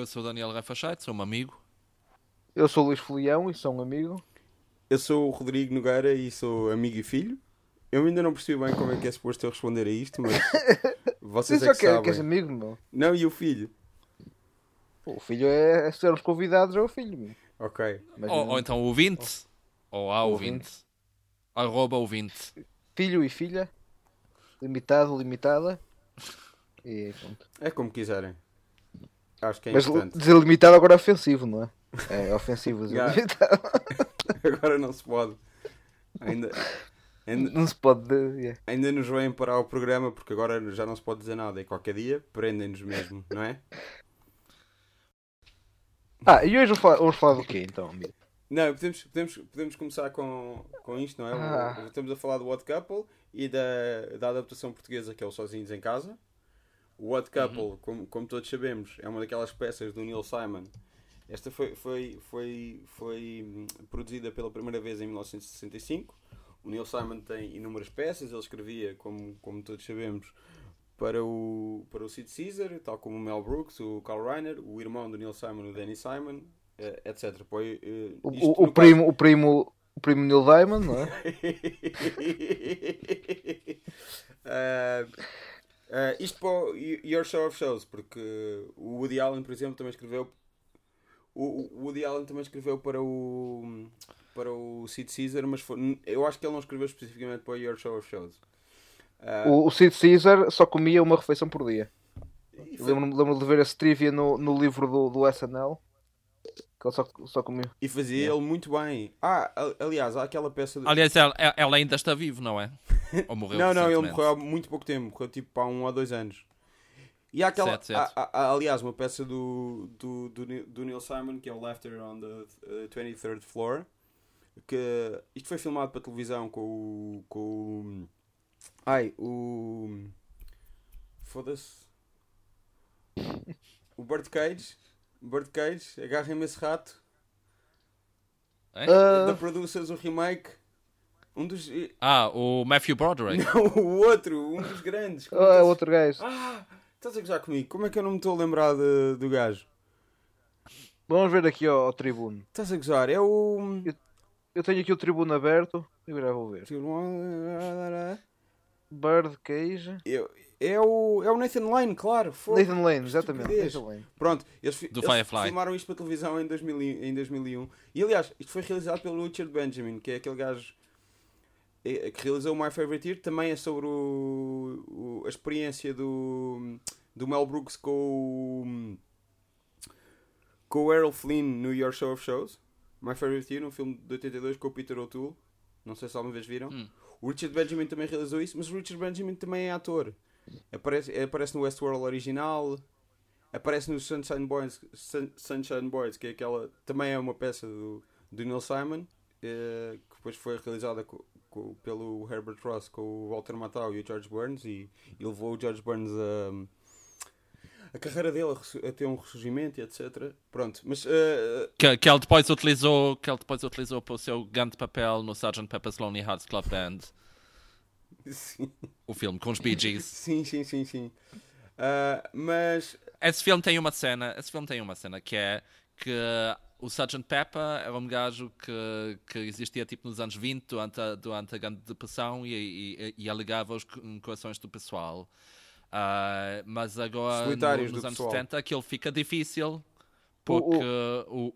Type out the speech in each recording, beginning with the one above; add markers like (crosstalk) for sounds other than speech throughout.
Eu sou o Daniel Rafachete, sou um amigo. Eu sou o Luís Folião e sou um amigo. Eu sou o Rodrigo Nogueira e sou amigo e filho. Eu ainda não percebi bem como é que é suposto eu responder a isto, mas (laughs) vocês Sim, é só que que, é- sabem. que és amigo, meu. Não, e o filho? Pô, o filho é, é ser os convidados é o filho, meu. Ok. Mas, Ou, ou então ouvinte. Ou a Ouvinte. ouvinte. Arroba ouvinte. Filho e filha. Limitado, limitada. E pronto. É como quiserem. Acho que é Mas importante. dizer limitado agora é ofensivo, não é? É ofensivo dizer (laughs) Já. limitado. (laughs) Agora não se pode. Ainda, ainda, Não se pode yeah. ainda nos vêm parar o programa porque agora já não se pode dizer nada e qualquer dia prendem-nos mesmo, não é? Ah, e hoje vamos falar, vamos falar do quê então? Não, podemos, podemos, podemos começar com, com isto, não é? Ah. Estamos a falar do What Couple e da, da adaptação portuguesa que é o Sozinhos em Casa. O What Couple, como, como todos sabemos, é uma daquelas peças do Neil Simon. Esta foi, foi, foi, foi hum, produzida pela primeira vez em 1965. O Neil Simon tem inúmeras peças, ele escrevia, como, como todos sabemos, para o, para o Sid Caesar, tal como o Mel Brooks, o Carl Reiner, o irmão do Neil Simon, o Danny Simon, eh, etc. Foi, eh, O, isto o- primo, o primo, o primo Neil Diamond, não é? Ah, (laughs) ah, isto para o Your Show of Shows, porque o Woody Allen, por exemplo, também escreveu. O o Woody Allen também escreveu para o para o Sid Caesar, mas foi- eu acho que ele não escreveu especificamente para o Your Show of Shows. Ah, O, o Sid Caesar só comia uma refeição por dia. Lembro-me lembro de ver esse trivia no, no livro do, do SNL. Que ele só, só comia. E fazia ele muito bem. Ah, al- aliás, há aquela peça. Do... Aliás, ela, ela ainda está vivo, não é? (laughs) Ou morreu não, não, ele morreu há muito pouco tempo, morreu tipo há um ou dois anos. E há aquela, Certo, certo. há- há- aliás, uma peça do, do, do, Neil- do Neil Simon que é o Laughter on the uh, 23rd Floor. Que isto foi filmado para televisão com o. Com o ai, o. Foda-se. O Bird Cage. Bird Cage, agarrem-me esse rato. É? Ah, Da Producers, o remake. Um dos. Ah, o Matthew Broderick. (laughs) Não, o outro, um dos grandes. Como ah, é é outro gajo. Ah, estás a gozar comigo? Como é que eu não me estou a lembrar de- do gajo? Vamos ver aqui ao, ao tribuno. Estás a gozar? É o. Eu tenho aqui o tribuno aberto. Eu já vou ver. Bird Cage. Eu- É o, é o Nathan Lane, claro. Fogo. Nathan Lane, exatamente. Nathan Lane. Pronto, eles, fi- Do eles Firefly. filmaram isto para televisão em, 2000, e- em 2001. E aliás, isto foi realizado pelo Richard Benjamin, que é aquele gajo que realizou o My Favorite Year. Também é sobre o, o- a experiência do, do Mel Brooks com o, com o Errol Flynn no Your Show of Shows. My Favorite Year, um filme de 82 com o Peter O'Toole. Não sei se alguma vez viram. Hum. O Richard Benjamin também realizou isso, mas o Richard Benjamin também é ator. Aparece, aparece no Westworld original, aparece no Sunshine Boys, Sun- Sunshine Boys, que é aquela. Também é uma peça do, do Neil Simon, eh, que depois foi realizada co- co- pelo Herbert Ross com o Walter Matthau e o George Burns, e, e levou o George Burns a. A carreira dele a a ter um ressurgimento e etc. Pronto, mas eh, Que, que ele depois utilizou, que ele depois utilizou para o seu grande papel no Sgt. Pepper's Lonely Hearts Club Band, (laughs) sim, o filme com os Bee Gees. (laughs) sim, sim, sim. sim. Ah, mas Esse filme tem uma cena, esse filme tem uma cena que é que o Sgt. Pepper era um gajo que, que existia tipo nos anos 20 durante a, durante a Grande Depressão e, e, e alegava os co- corações do pessoal. Ah, mas agora no- nos anos pessoal. 70 aquilo fica difícil porque o,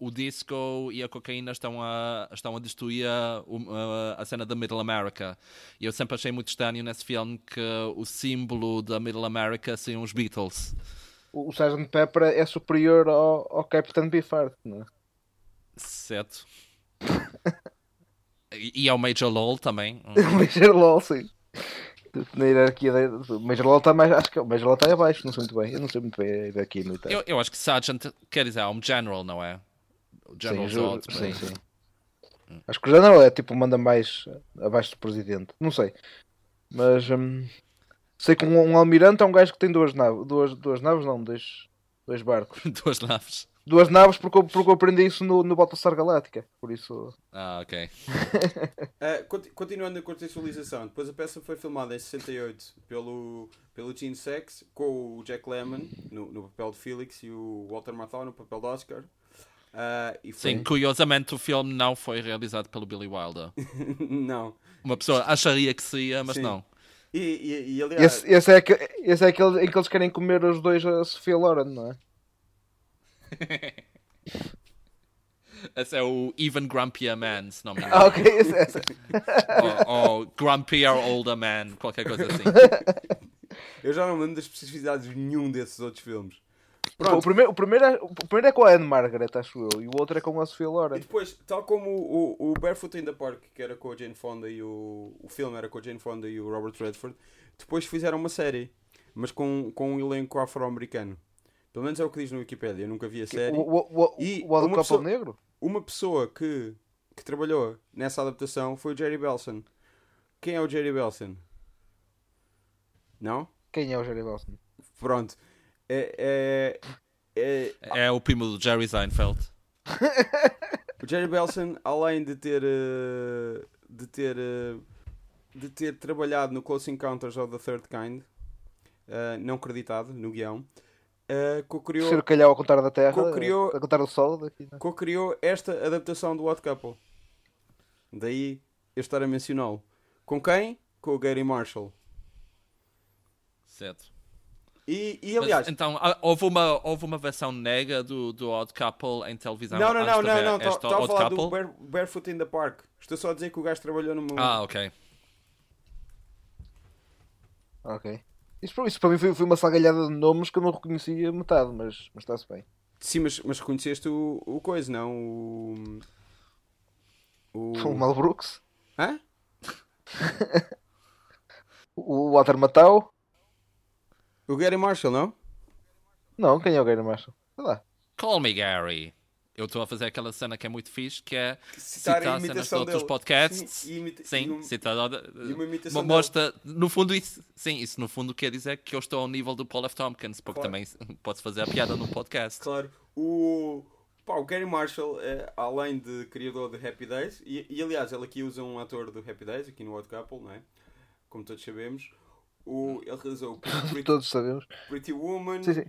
o, o, disco e a cocaína estão a, estão a destruir a, o- a, cena da Middle America. E eu sempre achei muito estranho nesse filme que o símbolo da Middle America seriam os Beatles. O, Sgt. Pepper é superior ao, ao Captain Beefheart, não é? Certo. (laughs) E, e ao Major LOL também. O (laughs) Major LOL, sim. Na hierarquia da. O Major LOL está mais. Acho que o Major LOL está abaixo, não sei muito bem. Eu não sei muito bem a hierarquia militar. Eu, eu acho que Sergeant quer dizer, é um General, não é? O General sim, Zod. ju- sim, sim. Acho que o General é tipo, manda mais abaixo do presidente. Não sei. Mas hum, sei que um, um almirante é um gajo que tem duas naves. Duas, duas naves, não, dois, dois barcos. (laughs) Duas naves. duas naves porque eu, porque eu aprendi isso no, no Battlestar Galáctica. Por isso. Ah, ok. Uh, (laughs) conti- continuando a contextualização, depois a peça foi filmada em 68 pelo, pelo Gene Sachs, com o Jack Lemmon no, no papel de Felix e o Walter Matthau no papel de Oscar. Uh, e foi... Sim, curiosamente o filme não foi realizado pelo Billy Wilder. (laughs) não. Uma pessoa acharia que seria, mas Sim. não. E, e, e, aliás, Esse, esse, é aquele, esse é aquele em que eles querem comer os dois a Sofia Loren, não é? (laughs) Esse é o Even Grumpier Man, se não me engano. Ah, ok, esse, esse. (laughs) ou, ou Grumpier Older Man, qualquer coisa assim. (laughs) eu já não me lembro das especificidades de nenhum desses outros filmes. O primeiro, o, primeiro é, o primeiro é com a Anne Margaret, acho eu, e o outro é com a Sofia E Loren. depois, tal como o, o, Barefoot in the Park, que era com a Jane Fonda e o. O filme era com a Jane Fonda e o Robert Redford, depois fizeram uma série, mas com, com um elenco afro-americano. Pelo menos é o que diz no Wikipedia, eu nunca vi a série. O, o, o, E o uma pessoa- Negro? Uma pessoa que, que trabalhou nessa adaptação foi o Jerry Belson. Quem é o Jerry Belson? Não? Quem é o Jerry Wilson? Pronto. É, é, é, É o primo do Jerry Seinfeld. (laughs) O Jerry Belson, além de ter eh, de ter eh, de ter trabalhado no Close Encounters of the Third Kind, eh, não creditado no guião, co-criou Ser calhau a contar da Terra, Co-criou- a contar do Sol daqui. né? co-criou esta adaptação do Odd Couple. Daí eu estar a mencioná-lo. Com quem? Com o Gary Marshall. Certo. E, e Mas, aliás, então, ah, houve uma, houve uma versão nega do, do Odd Couple em televisão não, não, não, não, não, estava a falar do Couple? Bare- Barefoot in the Park. Estou só a dizer que o gajo trabalhou no meu. Ah, ok. Ok. Isso, para- isso para mim foi, foi uma salgalhada de nomes que eu não reconhecia metade, mas, mas está-se bem. Sim, mas, mas reconheceste o, o coisa, não? O. O. (laughs) O Mel Brooks, Hã? (laughs) o Walter Matthau. O Gary Marshall, não? Não, quem é o Gary Marshall? Sei lá. Call me Gary. Eu estou a fazer aquela cena que é muito fixe, que é Citar a citar cenas de imitação outros dele. podcasts. Sim, e imita- Sim, e um- citar. e uma imitação mo- mostra, no fundo, isso, sim, isso no fundo quer dizer que eu estou ao nível do Paul F. Tompkins, porque Claro. também (laughs) podes fazer a piada num podcast. Claro. O, pá, o Gary Marshall, é, além de criador de Happy Days, e, e, aliás, ele aqui usa um ator do Happy Days, aqui no Odd Couple, não é? Como todos sabemos. O, ele realizou o (laughs) Pretty, Todos sabemos. Pretty Woman, Sim, sim.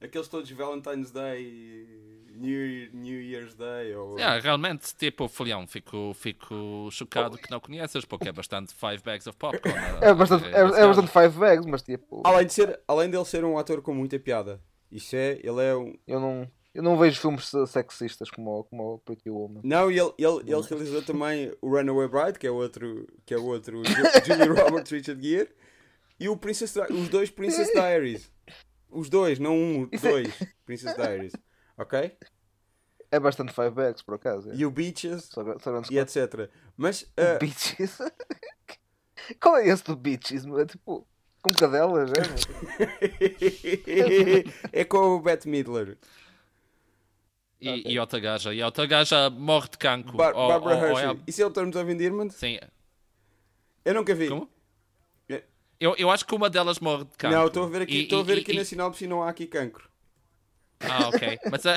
aqueles todos Valentine's Day, New, New Year's Day. Ou... Yeah, realmente, tipo, filhão, fico, fico chocado que não conheças, porque é bastante Five Bags of Popcorn. (laughs) É bastante, é, é bastante five bags, mas tipo, Além, de ser, além dele ser um ator com muita piada. Isso é, ele é um. eu não, eu não vejo filmes sexistas como, o- como o Pretty Woman. Não, e ele, ele, ele realizou também o Runaway Bride, que é outro, que é outro (laughs) Ju- Julia Roberts, Richard Gere, e o Princess, os dois Princess (laughs) Diaries. Os dois, não um, dois Princess Diaries. Ok? É bastante five bags, por acaso. É. E o Beaches Só, só e etc. Mas uh, Beaches? (laughs) Qual é esse do Beaches? É tipo, com cadelas, é? é com o Bette Midler. E, e outra gaja, e outra gaja morre de cancro. Bar Ou- Barbara ou- ou Hershey. é- Isso é o Terms of Endearment? Sim. Eu nunca vi. Como? É. Eu, eu acho que uma delas morre de cancro. Não, estou a ver aqui, E- estou a ver e- aqui e- na sinopse e não há aqui cancro. Ah, ok. (laughs) Mas, (laughs) é...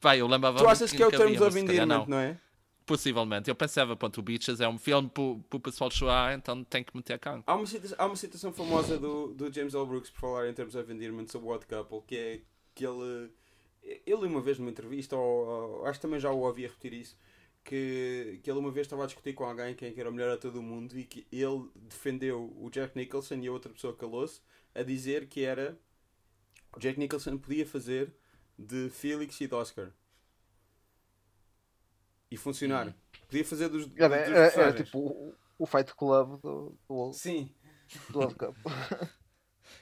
Pai, eu lembrava Tu achas que é o Terms of Endearment, não. não é? Possivelmente. Eu pensava, pronto, o Beaches é um filme para o pessoal chorar, então tem que meter cancro. Há uma, cita- há uma citação famosa do, do James L. Brooks por falar em termos of endearment sobre o Odd Couple, que é que ele. Ele uma vez numa entrevista, ou, ou acho que também já o ouvi repetir isso, que, que ele uma vez estava a discutir com alguém quem que era o melhor a todo o mundo e que ele defendeu o Jack Nicholson e a outra pessoa calou-se a dizer que era o Jack Nicholson podia fazer de Felix e de Oscar e funcionar. Podia fazer dos, dos, Era, dos era, era tipo o, o Fight Club do, do, Sim. do World Cup. (laughs)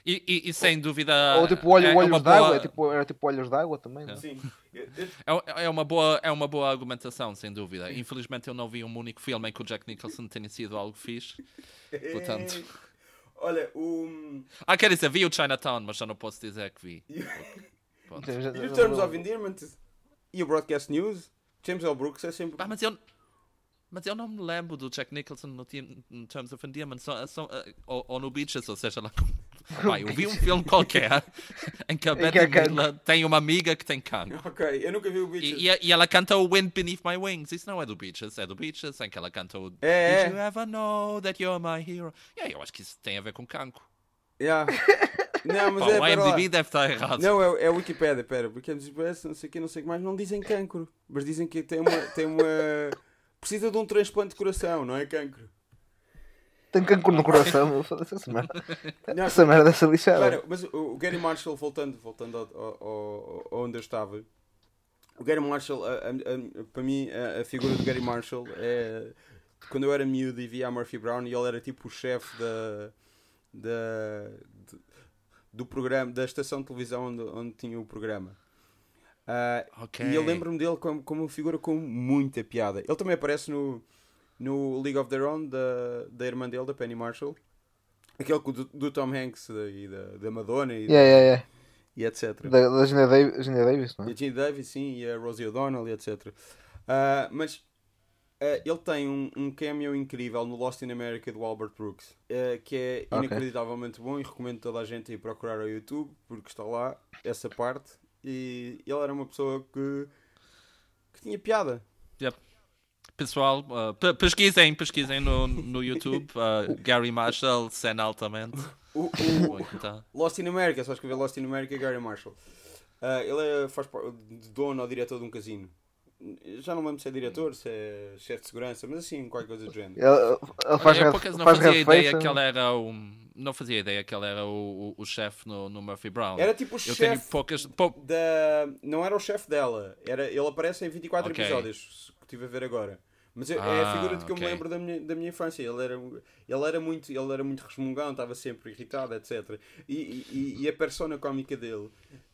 E, e- e sem dúvida. Ou tipo olho, é, é olhos uma d'água, boa- é tipo, era tipo olhos d'água também. não é? Sim. É, é uma boa, é uma boa argumentação, sem dúvida. Infelizmente eu não vi um único filme em que o Jack Nicholson tenha sido algo fixe. Portanto. (laughs) Olha, o. Ah, quer dizer, vi o Chinatown, mas já não posso dizer que vi. (laughs) Pronto. Já- E o Terms of Endearment e o Broadcast News, James L. Brooks é sempre. Ah, mas eu, mas eu não me lembro do Jack Nicholson no, Terms of Endearment, só, só, eh, ou, ou no Beaches, ou seja lá como, Pai, eu vi um filme qualquer (laughs) em que a Betty é. Midler tem uma amiga que tem cancro. Ok, eu nunca vi o Beaches. E, e- e ela canta o Wind Beneath My Wings. Isso não é do Beaches, é do Beaches, em que ela canta o É, Did é. you ever know that you're my hero? Yeah, eu acho que isso tem a ver com cancro. Yeah. (laughs) Não, mas Pá, é, o. IMDb deve estar errado. Não, é, é a Wikipedia, pera, porque parece, não sei o que, não sei o que mais, não dizem cancro, mas dizem que tem uma, tem uma... (laughs) Precisa de um transplante de coração, não é cancro. Tem cancro no coração, meu. Foda-se essa merda. Não, Essa merda dessa lixada. Espera, mas o Gary Marshall, voltando, voltando ao, ao- ao- onde eu estava, o Gary Marshall, a- a- a- para mim, a, a figura do Gary Marshall é. Quando eu era miúdo e via a Murphy Brown, e ele era tipo o chefe da. da de- do programa, da estação de televisão onde, onde tinha o programa. Ah, Ok. E eu lembro-me dele como, como uma figura com muita piada. Ele também aparece no, no League of Their Own, da, da irmã dele, da Penny Marshall. Aquele com- do, do Tom Hanks e da, da Madonna e, Yeah, yeah, yeah. e etc. Da, da Gina Davis, Gina Davis, não é? a Gene Davis, sim, e a Rosie O'Donnell e etc. Ah, mas ah, ele tem um, um cameo incrível no Lost in America do Albert Brooks, ah, que é Ok. inacreditavelmente bom e recomendo toda a gente ir procurar ao YouTube porque está lá essa parte. E ele era uma pessoa que, que tinha piada. Yep. Pessoal, uh, pe- pesquisem, pesquisem no, no YouTube. uh, Gary Marshall, cena altamente. O, o- encontrar. Lost in America, só escrever Lost in America Gary Marshall. Ah, ele é, faz dono ou diretor de um casino. Já não lembro se é diretor, se é chefe de segurança, mas assim, qualquer coisa do género. Ele, ele faz, eu por não faz fazia ideia que ele era um. Não fazia ideia que ele era o, o, o chefe no, no Murphy Brown. Era tipo o chefe poucas. pou- da. Não era o chefe dela, era... ele aparece em 24 Ok. episódios, que estive a ver agora. Mas é, é Ah, a figura de que eu ok. me lembro da minha, da minha infância. Ele era, ele era muito ele era muito resmungão, estava sempre irritado, etc. E, e, e a persona cómica dele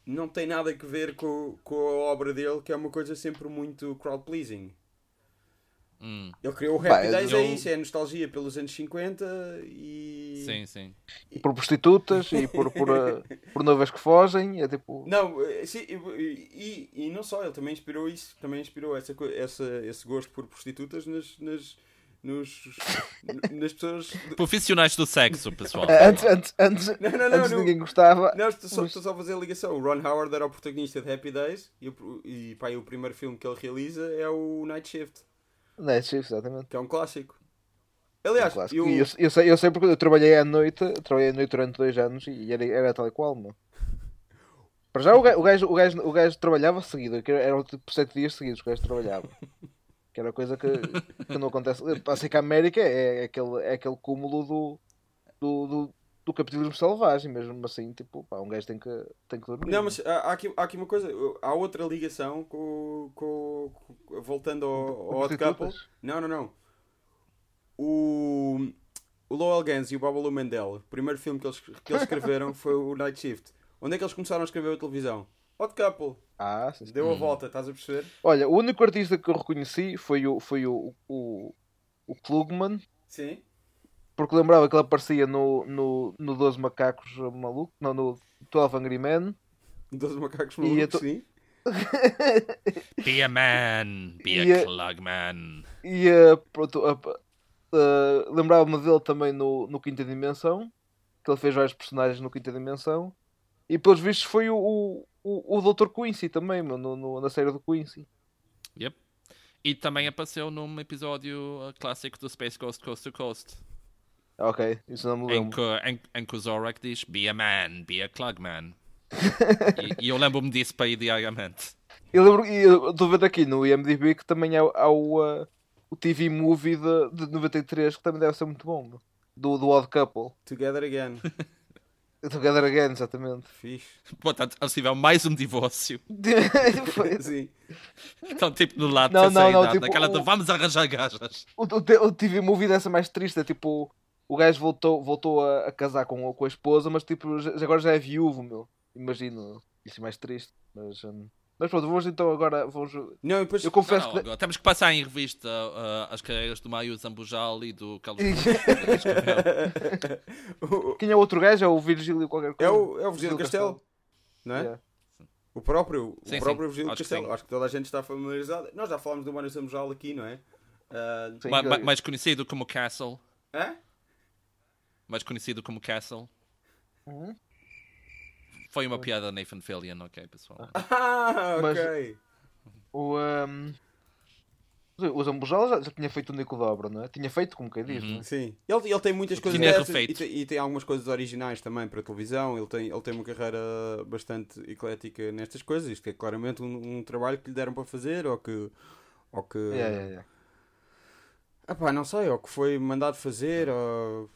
não tem nada a ver com, com a obra dele, que é uma coisa sempre muito crowd pleasing. Hum, Ele criou o Happy Pá, Days, eu- é isso, é nostalgia pelos anos 50 e. sim, sim. por prostitutas e por, por, uh, (laughs) por noivas que fogem. É tipo. Não, eh, sim, e, e, e não só, ele também inspirou isso, também inspirou essa, essa, esse gosto por prostitutas nas, nas, nos, nas pessoas. Profissionais do sexo, pessoal. Eh, Antes, antes, antes, Não, não, não, antes não. ninguém gostava. Não, estou só, Mas- estou só a fazer a ligação. O Ron Howard era o protagonista de Happy Days e, e pá, e o primeiro filme que ele realiza é o Night Shift, Night Shift, exatamente. que é um clássico. Aliás, Um clássico. eu, eu, eu, sei, eu sei porque eu trabalhei à noite, trabalhei à noite durante dois anos e era, era tal e qual, meu. Para já o gajo, o gajo, o gajo, o gajo trabalhava seguido, que era, era tipo sete dias seguidos que o gajo trabalhava. Que era coisa que, que não acontece. Passei que a América é, é aquele, é aquele cúmulo do, do, do, do capitalismo selvagem, mesmo assim, tipo, pá, um gajo tem que, tem que dormir. Não, mas há, há aqui, há aqui uma coisa, há outra ligação com, com, com- voltando ao, ao Odd Couple. Não, não, não. O, o Lowell Gans e o Babalu Mendel, o primeiro filme que eles, que eles escreveram (laughs) foi o Night Shift. Onde é que eles começaram a escrever a televisão? Odd Couple. Ah, sim, sim. Deu a volta, estás a perceber? Olha, o único artista que eu reconheci foi o, foi o, o, o Klugman, Sim. Porque lembrava que ele aparecia no, no, no 12 Macacos Maluco, não, no 12 Angry Men. Dois macacos E malucos, eu tô- sim. (laughs) Be a man, be a Yeah. clug man. E eh, pronto, eh, lembrava-me dele também no, no Quinta Dimensão, que ele fez vários personagens no Quinta Dimensão. E pelos vistos foi o, o, o, o Dr. Quincy também, meu, no, no- na série do Quincy. Yep. E também apareceu num episódio uh, clássico do Space Ghost Coast to Coast. Ok, isso não me Em lembro. que, em, em que o Zorak diz Be a man, be a clug man. (laughs) e, e eu lembro-me disso para ir diariamente. Eu lembro, e eu estou vendo aqui no IMDb que também há, há o, eh, o TV Movie de, de 93 que também deve ser muito bom, do, do Odd Couple. Together Again. (laughs) Together Again, exatamente. Fixe. Portanto, eles tiveram mais um divórcio. (laughs) Foi- Sim. Estão tipo no lado Não, da terceira não, não, idade, tipo, naquela de o- vamos arranjar gajas. O, o, o TV Movie dessa mais triste é tipo. O gajo voltou, voltou a, a casar com, com a esposa, mas tipo, já- agora já é viúvo, meu. Imagino. Isso é mais triste. Mas, hum, mas pronto, vamos então agora. Vamos... Não, depois. Eu confesso Não, não, que. temos que passar em revista uh, as carreiras do Maio Zambujal e do Carlos (laughs) (laughs) Quem é o outro gajo? É o Virgílio qualquer é coisa? o, é o Virgílio Castelo. Não é? Yeah. O próprio, Sim, o próprio sim. Virgílio Acho que Castelo. sim. Acho que toda a gente está familiarizada. Nós já falámos do Mário Samujal aqui, não é? Ah, Sim, Ma- que- ma- mais conhecido como Castle. hã? Mais conhecido como Castle. Hum? Foi uma piada da Nathan Fillion, ok, pessoal. (laughs) Ah, Mas- ok. O, um... o Zambujola já, já tinha feito o Nico Dobra, não é? Tinha feito, como quem diz, Uhum. não é? Sim. Ele, ele tem muitas coisas Tinha dessas refeito. e, tem- e tem algumas coisas originais também para televisão. Ele tem, ele tem uma carreira bastante eclética nestas coisas. Isto é claramente um, um trabalho que lhe deram para fazer ou que. Ou que É, é, é. Ah pá, não sei, ou que foi mandado fazer, ou.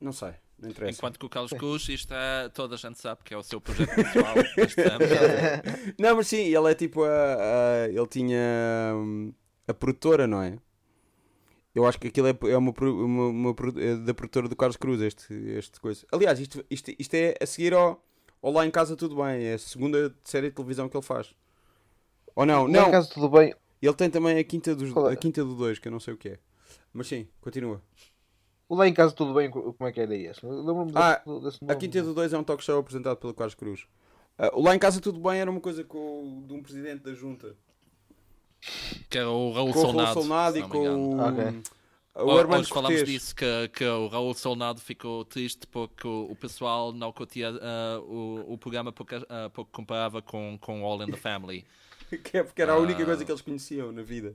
Não sei, não interessa. Enquanto que o Carlos Cruz, isto é, toda a gente sabe que é o seu projeto pessoal. (laughs) (laughs) Não, mas sim, ele é tipo a. a- ele tinha hum, a produtora, não é? Eu acho que aquilo é, é uma, uma- uma é da produtora do Carlos Cruz, este, este coisa. Aliás, isto, isto, isto é a seguir ao, ao Lá em Casa Tudo Bem, é a segunda série de televisão que ele faz. Ou não, Lá em não, casa tudo bem. ele tem também a quinta, dos, é? a quinta do 2, que eu não sei o que é. Mas sim, continua. O lá em casa tudo bem, co- como é que era esse? Lembro-me Ah, desse, desse A. Quinta do 2 é um talk show apresentado pelo Carlos Cruz. Ah, o Lá em Casa Tudo Bem era uma coisa com, de um presidente da junta. Que era o Raul Com o Raul Solnado. Solnado e com o, Ok. o Hoje falamos Cortês. disso, que, que o Raul Solnado ficou triste porque o, o pessoal não curtia ah, o, o programa porque, ah, porque comparava com, com All in the Family. (laughs) Que é porque era a única coisa que eles conheciam na vida.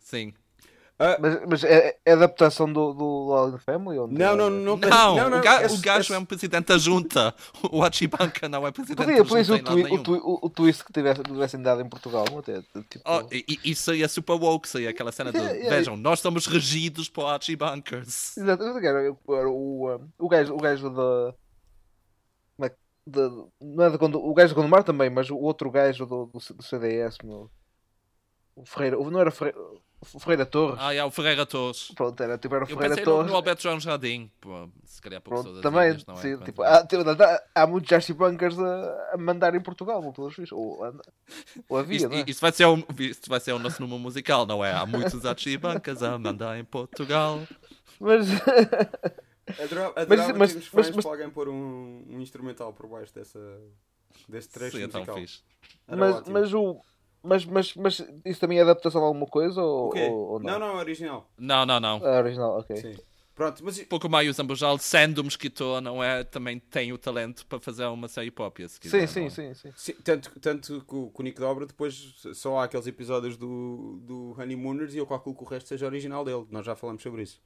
Sim. Mas, mas é, é adaptação do, do All in the Family? Ou Não, não, não. Não, não, não, o, ga- esse- o gajo é esse- um presidente da junta. (laughs) O Achibanka não é presidente Podia, da podia junta o, twi lado o, twi o, o twist que tivesse, tivessem dado em Portugal. Até, tipo, Oh, e, e- isso seria super woke, seria aquela cena de (laughs) É, é. vejam, nós somos regidos por Achibankers. Exato, o, um, o, gajo, o gajo da. como é de- não é de o gajo de Gondomar também, mas o outro gajo do, do, do CDS, meu, o Ferreira, o- não era Ferreira, o Ferreira Torres. Ah, é o Ferreira Torres. Pronto, era tipo era o Eu Ferreira no, Torres. no Alberto João Jardim. Pô, se calhar por Pronto, também, ilhas, não é? sim, Quando- tipo, há, tipo, há, há muitos Jazzy Bunkers a, a mandar em Portugal, não todos os ou, ou havia, Isto, não é? isto vai ser o, isto vai ser o nosso número musical, não é? Há muitos Achibankers a mandar em Portugal. Mas, (laughs) Adorava, Mas- adorava mas- mas- fãs mas- para alguém pôr um, um instrumental por baixo dessa, desse trecho Seria tão musical. fixe. Era mas, ótimo. mas, o, mas, mas, mas isso também é adaptação de alguma coisa ou, O quê? ou, ou não, não? não, é original. Não, não, não. É original, ok. Sim. Pronto, mas Pouco mais o Zambojal, sendo um escritor, não é? Também tem o talento para fazer uma série própria, se quiser. Sim, sim, é? sim, sim. Sim, tanto, tanto que o, que o Nick Dobra depois só há aqueles episódios do, do Honeymooners e eu calculo que o resto seja original dele. Nós já falamos sobre isso.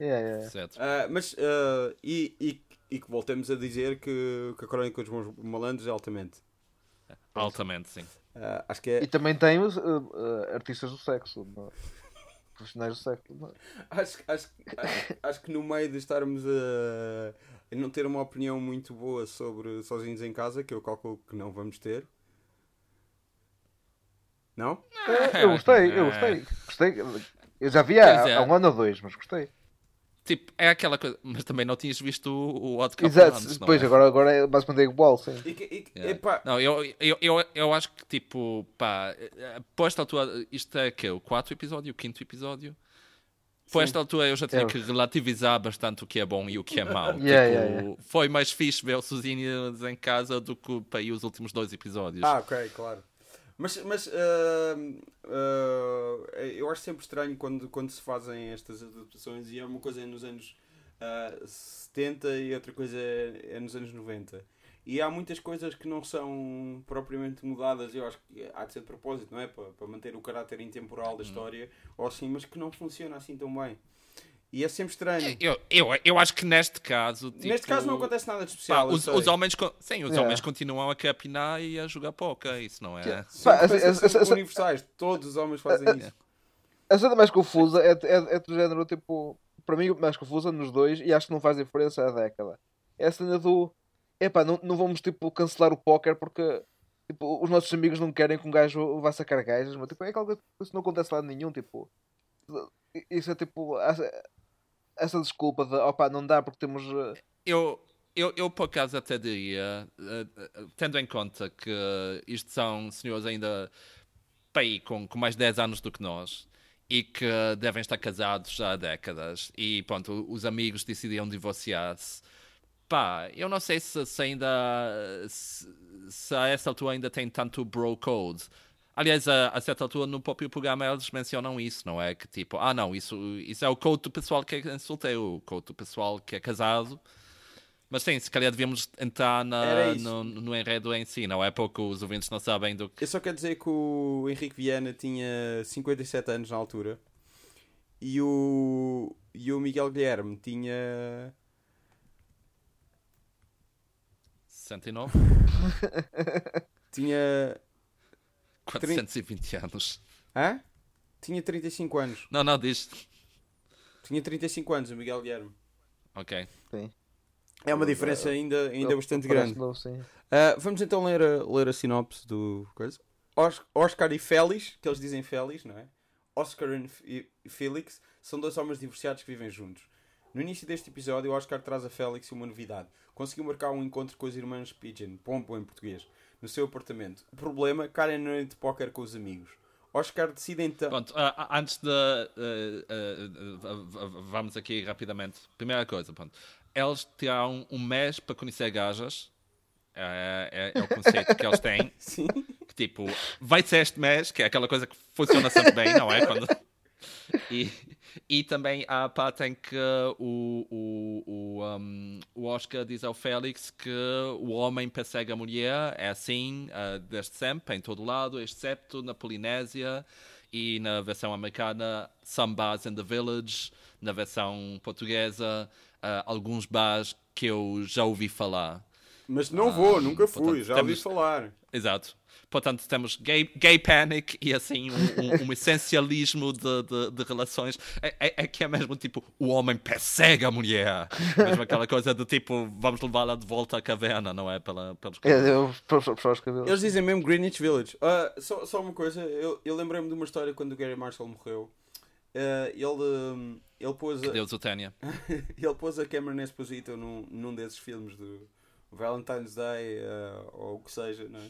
É, é, é. Certo. Ah, mas ah, e, e, e que voltemos a dizer que, que a Crónica dos Bons Malandros é altamente. Altamente, sim. Ah, acho que é. E também tem os uh, uh, artistas do sexo, não é? profissionais do sexo. não é? Acho, acho, acho, acho que no meio de estarmos a, a não ter uma opinião muito boa sobre Sozinhos em Casa, que eu calculo que não vamos ter. Não? É, eu gostei, eu gostei. Gostei. Eu já vi há, é. há um ano ou dois, mas gostei. Tipo, é aquela coisa. Mas também não tinhas visto o, o Odd Couple Exato, antes, não depois é? agora, agora é basicamente igual, sim. E, e Yeah. epá, Não, eu, eu, eu, eu acho que, tipo, pá, por esta altura, isto é que o quarto episódio, o quinto episódio. Por Sim. esta altura eu já tinha É. que relativizar bastante o que é bom e o que é mau. (laughs) Yeah, Tipo, yeah, yeah. Foi mais fixe ver o Sozinhos em casa do que para ir os últimos dois episódios. Ah, ok, claro. Mas, mas ah, ah, eu acho sempre estranho quando, quando se fazem estas adaptações e é uma coisa nos anos ah, 70 e outra coisa é, é nos anos 90. E há muitas coisas que não são propriamente mudadas, eu acho que há de ser de propósito, não é? Para, para manter o caráter intemporal da história, ou assim, mas que não funciona assim tão bem. E é sempre estranho. Eu, eu, eu acho que neste caso. Tipo, Neste caso não acontece nada de pá, especial. eu os, os homens, sim, os Yeah. homens continuam a capinar e a jogar poker, isso não é? São Pá, coisas essa- sempre essa- universais, todos os homens fazem (laughs) isso. A cena mais confusa é, é, é do género, tipo, para mim, mais confusa nos dois, e acho que não faz diferença a década. É a cena do, epá, não, não vamos, tipo, cancelar o póquer porque, tipo, os nossos amigos não querem que um gajo vá sacar gajas, mas, tipo, é aquela coisa, isso não acontece lá nenhum, tipo, isso é, tipo, essa, desculpa de, opá, não dá porque temos... eh, Eu, eu, eu por acaso até diria, eh, eh, tendo em conta que isto são senhores ainda aí com, com mais de 10 anos do que nós e que devem estar casados já há décadas e pronto, os amigos decidiram divorciar-se. Pá, eu não sei se, se ainda se, se a essa altura ainda tem tanto bro code. Aliás, a, a certa altura no próprio programa eles mencionam isso, não é? Que tipo, ah não, isso, isso é o code do pessoal que é solteiro, o code do pessoal que é casado Mas sim, se calhar devíamos entrar na, no, no enredo em si, não é? Porque os ouvintes não sabem do que. Eu só quero dizer que o Henrique Viana tinha 57 anos na altura e o, e o Miguel Guilherme tinha. 69? (laughs) tinha. 420 anos. Hã? Tinha 35 anos. Não, não, diz. Tinha 35 anos o Miguel Guilherme. Ok. Sim. É uma diferença ainda, ainda Ele bastante grande. novo, sim. Ah, vamos então ler a, ler a sinopse do coisa. Os- Oscar e Félix, que eles dizem Félix, não é? Oscar e Félix são dois homens divorciados que vivem juntos. No início deste episódio, o Oscar traz a Félix uma novidade. Conseguiu marcar um encontro com as irmãs Pigeon, pompo em português, no seu apartamento. O problema, cara na noite de póquer com os amigos. Oscar decide então... Pronto, ah, ah, antes de. ah, v- v- vamos aqui rapidamente. Primeira coisa, pronto. Eles tiraram um mês para conhecer gajas. É, é- é o conceito que eles têm. (laughs) Sim. Que tipo, vai ser este mês, que é aquela coisa que funciona sempre bem, não é? Quando... (laughs) E, e também há a parte em que o, o, o, um, o Oscar diz ao Félix que o homem persegue a mulher, é assim ah, desde sempre, em todo lado, excepto na Polinésia e na versão americana, Some Bars in the Village, na versão portuguesa, ah, alguns bars que eu já ouvi falar. Mas não vou, nunca fui, portanto, já ouvi temos- falar. Exato. Portanto, temos gay, gay panic e assim um, um- um essencialismo de, de, de relações. É, é- é que é mesmo tipo o homem persegue a mulher. Mesmo aquela coisa de tipo vamos levá-la de volta à caverna, não é? Pela, pelos É, eu puxo puxo os cabelos. Eles dizem mesmo Greenwich Village. Ah, só, só uma coisa, eu, eu lembrei-me de uma história quando o Gary Marshall morreu. Ah, ele, hum, ele, pôs a, Deus o tenha. (laughs) ele pôs a Cameron Esposito num, num desses filmes do Valentine's Day ah, ou o que seja, não é?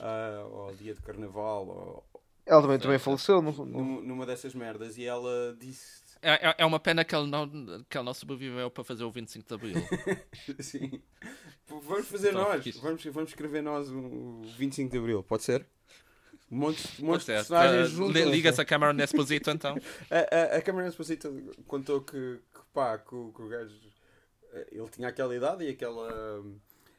Ah, ou Dia de Carnaval, ou Ela também, também faleceu. No, no... num- numa dessas merdas. E ela disse. É, é- é uma pena que ele, não, que ele não sobreviveu para fazer o 25 de Abril. (laughs) Sim. Vamos fazer Então, nós. Vamos, vamos escrever nós o 25 de Abril, pode ser? Um monte, um Pode monte de ser. personagens Uh, Liga-se a Cameron Esposito então. (laughs) A, a, a Cameron Esposito contou que, que pá, que, o- que o gajo eh, ele tinha aquela idade e aquela, hum,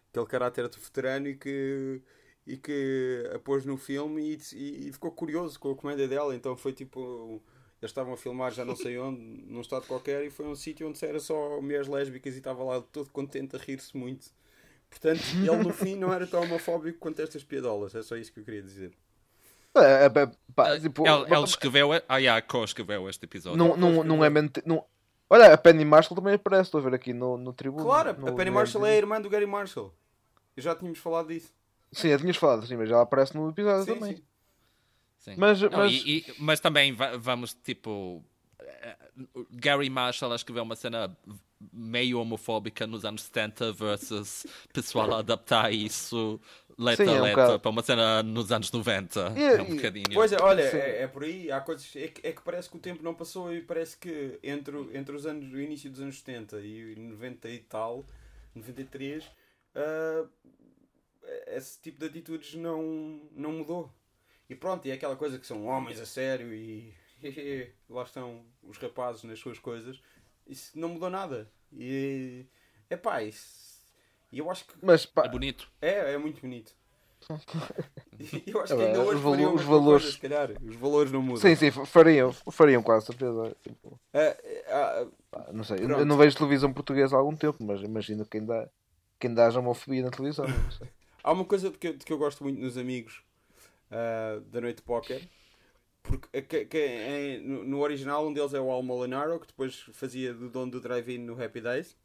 aquele caráter de veterano e que, e que a pôs no filme e, e- e ficou curioso com a comédia dela. Então foi tipo. Eles estavam a filmar já não sei onde, num estado qualquer, e foi um sítio onde era só mulheres lésbicas e estava lá todo contente a rir-se muito. Portanto, ele no fim não era tão homofóbico quanto estas piadolas. É só isso que eu queria dizer. É, é, é, pá, tipo, ele, escreveu. Ah, yeah, co-escreveu este episódio. não, não, não é mentira. Não... Olha, a Penny Marshall também aparece, estou a ver aqui no, no tribuno. Claro, no- a Penny no- Marshall é a irmã do Gary Marshall. Já tínhamos falado disso. Sim, já tinhas falado, sim, mas ela aparece no episódio Sim, também. sim. Sim. Mas- Não, mas- e- e- mas também va- vamos, tipo. eh, Gary Marshall escreveu uma cena meio homofóbica nos anos 70 versus pessoal a adaptar isso letra a é um letra bocado. para uma cena nos anos 90. E- é um e- bocadinho. Pois é, olha, é, é por aí. Há coisas. É que, é que parece que o tempo não passou e parece que entre, entre os anos, o início dos anos 70 e 90 e tal, 93, ah, esse tipo de atitudes não, não mudou. E pronto, e é aquela coisa que são homens a sério e (laughs) lá estão os rapazes nas suas coisas. Isso não mudou nada. E é pá, isso. E eu acho que Mas pá, É bonito. é, é muito bonito. E (laughs) eu acho É que ainda hoje os valo- os valores- coisa, se calhar. Os valores não mudam. sim, sim, fariam, fariam quase certeza. Tipo, Ah, ah, pá, não sei, eu- Pronto. eu não vejo televisão portuguesa há algum tempo, mas imagino que ainda, que ainda haja homofobia na televisão. Há uma coisa de que, eu- de que eu gosto muito nos amigos ah, da noite de póquer. Porque que- que é- no, no original um deles é o Al Molinaro, que depois fazia do dono do drive-in no Happy Days.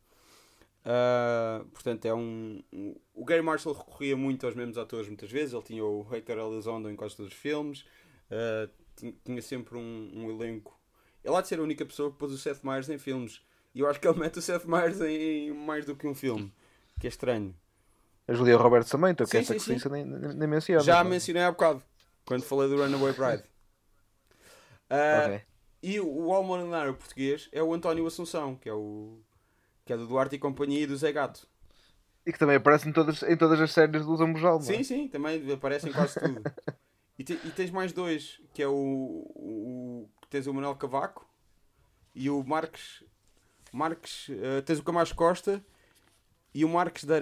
Ah, portanto, é um, um- O Gary Marshall recorria muito aos mesmos atores muitas vezes. Ele tinha o Hector Elizondo em quase todos os filmes. Ah, tin- tinha sempre um, um elenco. Ele há de ser a única pessoa que pôs o Seth Meyers em filmes. E eu acho que ele mete o Seth Meyers em, em mais do que um filme. Que é estranho. A Julia Roberts também, então que essa sim, que sim. nem, nem, menciona. Já não. mencionei há bocado, quando falei do Runaway Bride. (laughs) Ah, Ok. E o, o almonanário português é o António Assunção, que é o que é do Duarte e Companhia e do Zé Gato. E que também aparece em todas, em todas as séries do Zambujal, é? Sim, sim, também aparecem quase tudo. E, te- e tens mais dois, que é o, o tens o Manuel Cavaco e o Marques Marques, eh, tens o Camacho Costa e o Marcos da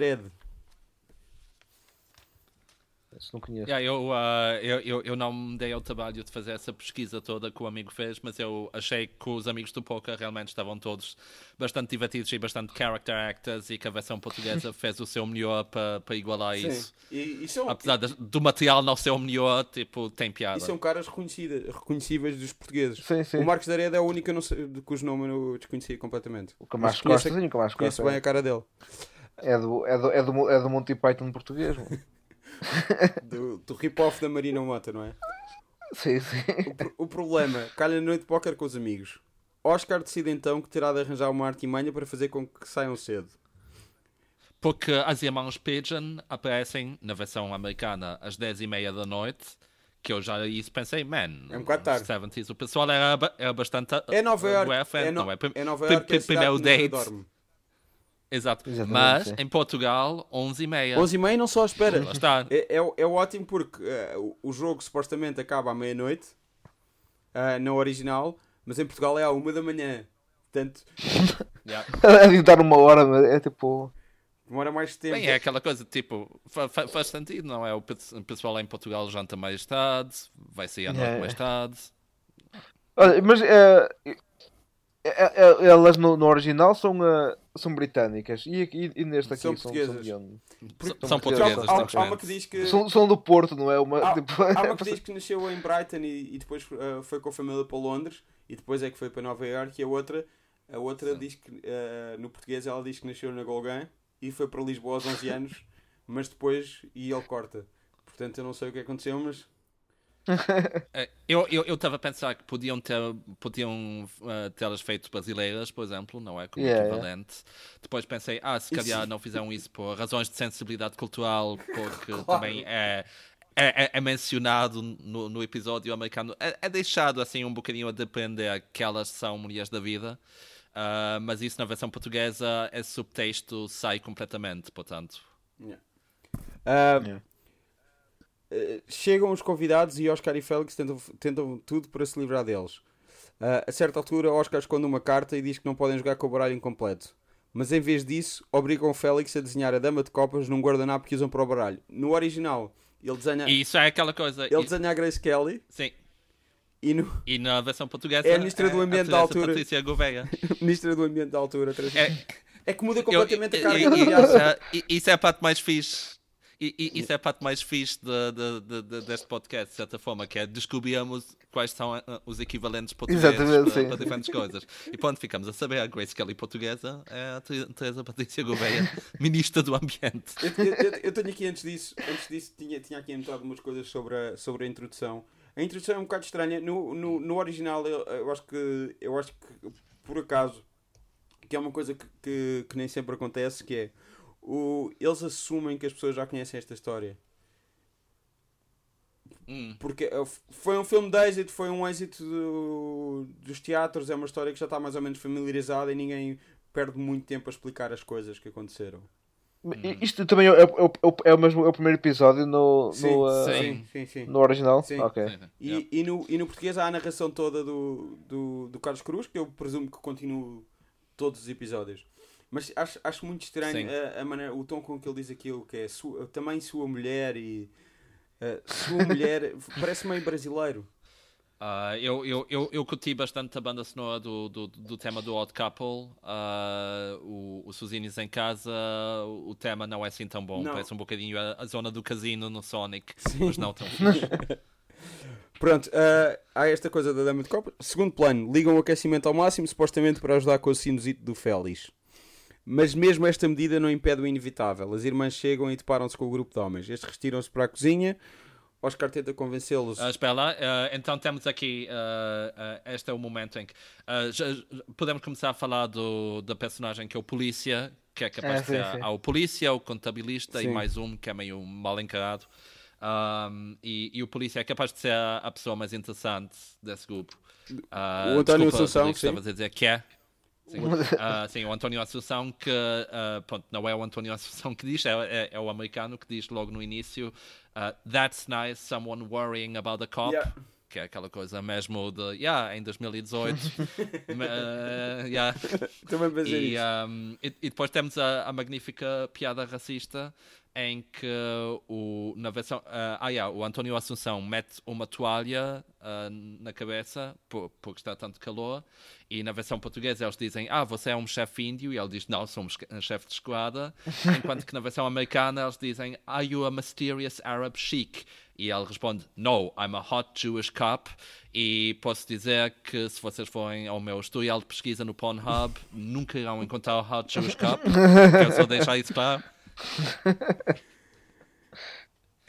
Isso não conheço. Yeah, eu, uh, eu, eu, eu não me dei ao trabalho de fazer essa pesquisa toda que o amigo fez, mas eu achei que os amigos do Poker realmente estavam todos bastante divertidos e bastante character actors e que a versão portuguesa (laughs) fez o seu melhor para, para igualar Sim. isso. E, e são, Apesar de- do material não ser o melhor, tipo, tem piada. e são caras reconhecidas, reconhecíveis dos portugueses. Sim, sim. O Marcos da Red é o único que eu não sei, de cujo nome eu desconhecia completamente. O Camacho conheço- Costa, sim, o Camacho Conheço Costa. bem a cara dele. É do, é, do, é, do, é do Monty Python português. mano. (laughs) Do, do rip-off da Marina Mota, não é? sim, sim. O, o problema, calha na noite de póquer com os amigos. Oscar decide então que terá de arranjar uma artimanha para fazer com que saiam cedo. Porque as irmãos Pigeon aparecem na versão americana às 10h30 da noite. Que eu já isso pensei, man, É um bocado tarde. nos 70s, o pessoal era, era bastante. É Nova York. É, no, não é? É Nova York, é primeiro date. dorme. Exato. Exatamente, Mas sim. em Portugal, 11h30. 11 e meia não só espera. Lá está. É, é, é ótimo porque eh, o- jogo supostamente acaba à meia-noite na original, mas em Portugal é à uma da manhã. Portanto, (laughs) Yeah. A editar uma hora, mas é tipo. demora mais tempo. Bem, é aquela coisa, tipo, fa- fa- faz sentido, não é? O pe- o pessoal em Portugal janta mais tarde, vai sair à noite Yeah. mais tarde. Olha, mas é, é- é- elas no, no original são, eh, são britânicas e, aqui, e neste aqui São são, são, portuguesas. de onde? São, São são portuguesas, portuguesas, há, há- uma que diz que. São, são do Porto, não é? Uma, Há, (laughs) tipo, há uma que diz que nasceu em Brighton e, e depois eh, foi com a família para Londres e depois é que foi para Nova York e a outra, a outra diz que eh, no português ela diz que nasceu na Golgã e foi para Lisboa aos 11 anos, mas depois e ele corta. Portanto, eu não sei o que aconteceu, mas Eu eu estava a pensar que podiam ter podiam uh, tê-las feito brasileiras, por exemplo, não é? Como Yeah, equivalente. Depois pensei, ah, se calhar Isso- não fizeram isso por razões de sensibilidade cultural, porque (laughs) também é. É, é- é mencionado no, no episódio americano, é, é deixado assim um bocadinho a depender que elas são mulheres da vida, Ah, mas isso na versão portuguesa, esse subtexto sai completamente, portanto. Ah, Yeah. Eh, chegam os convidados e Oscar e Félix tentam, tentam tudo para se livrar deles. Ah, a certa altura, Oscar esconde uma carta e diz que não podem jogar com o baralho incompleto. Mas em vez disso, obrigam o Félix a desenhar a dama de copas num guardanapo que usam para o baralho. No original, ele desenha, E isso é aquela coisa. ele e- desenha a Grace Kelly sim. e no E na versão portuguesa É a ministra do Ambiente da altura. Patrícia Gouveia. (laughs) Ministra do Ambiente da altura. É, É que muda Eu- completamente e- a cara e- de e- viagem. e- e- Isso é a parte mais fixe. E, e- isso é a parte mais fixe de, de- de- de- deste podcast, de certa forma, que é descobrirmos quais são ah, os equivalentes portugueses para, para diferentes coisas. E pronto, ficamos a saber, a Grace Kelly portuguesa é a Ter- Teresa Patrícia Gouveia, (laughs) Ministra do Ambiente. Eu, eu- eu- eu tenho aqui antes disso, antes disso tinha, tinha aqui anotado umas coisas sobre a, sobre a introdução. A introdução é um bocado estranha. No, no, no original eu, eu acho que eu acho que por acaso que é uma coisa que, que, que nem sempre acontece, que é o, eles assumem que as pessoas já conhecem esta história. Hum. Porque f- foi um filme de êxito, foi um êxito do- dos teatros, é uma história que já está mais ou menos familiarizada e ninguém perde muito tempo a explicar as coisas que aconteceram. I- Isto também é, é, é, é o mesmo é o primeiro episódio no, Sim, no, ah, sim. sim, sim, sim. no original? Sim. Ok. Sim, sim. E, e, no, e no português há a narração toda do, do, do Carlos Cruz, que eu presumo que continua todos os episódios. Mas acho, acho muito estranho a, a maneira, o tom com que ele diz aquilo, que é sua, também sua mulher e. eh, sua mulher (laughs) parece meio brasileiro. Ah, eu, eu, eu, eu curti bastante a banda sonora do, do, do tema do Odd Couple. Ah, o, o Sozinhos em Casa, o tema não é assim tão bom. Não. Parece um bocadinho a, a zona do casino no Sonic, Sim. mas não tão fixe. (laughs) Pronto, eh, há esta coisa da dama de copa. Segundo plano, ligam o aquecimento ao máximo, supostamente para ajudar com o sinusite do Félix. Mas mesmo esta medida não impede o inevitável. As irmãs chegam e deparam-se com o grupo de homens. Estes retiram-se para a cozinha. Oscar tenta convencê-los. Ah, espera lá, ah, então temos aqui. ah, este é o momento em que. já- podemos começar a falar do, da personagem que é o polícia, que é capaz de sim, ser. sim. Há o polícia, o contabilista Sim. e mais um que é meio mal encarado. Um, e, e o polícia é capaz de ser a, a pessoa mais interessante desse grupo. Ah, O António desculpa, Assunção, estavas a dizer que é. Sim. (laughs) Ah, sim, o António Assunção, que ah, pronto, não é o António Assunção que diz, é, é, é o americano que diz logo no início: ah, That's nice, someone worrying about a cop. Yeah. que é aquela coisa mesmo de, yeah, em 2018. uh, (laughs) yeah. Também e, um, e, e depois temos a, a magnífica piada racista em que o, na versão, uh, ah, yeah, o António Assunção mete uma toalha uh, na cabeça por, porque está tanto calor e na versão portuguesa eles dizem ah, você é um chefe índio e ele diz não, sou um chefe de esquadra (laughs) enquanto que na versão americana eles dizem are you a mysterious Arab sheik? E ele responde no, I'm a hot Jewish cop e posso dizer que se vocês forem ao meu historial de pesquisa no Pornhub (laughs) nunca irão encontrar o hot Jewish cop (laughs) quero só deixar isso claro (laughs)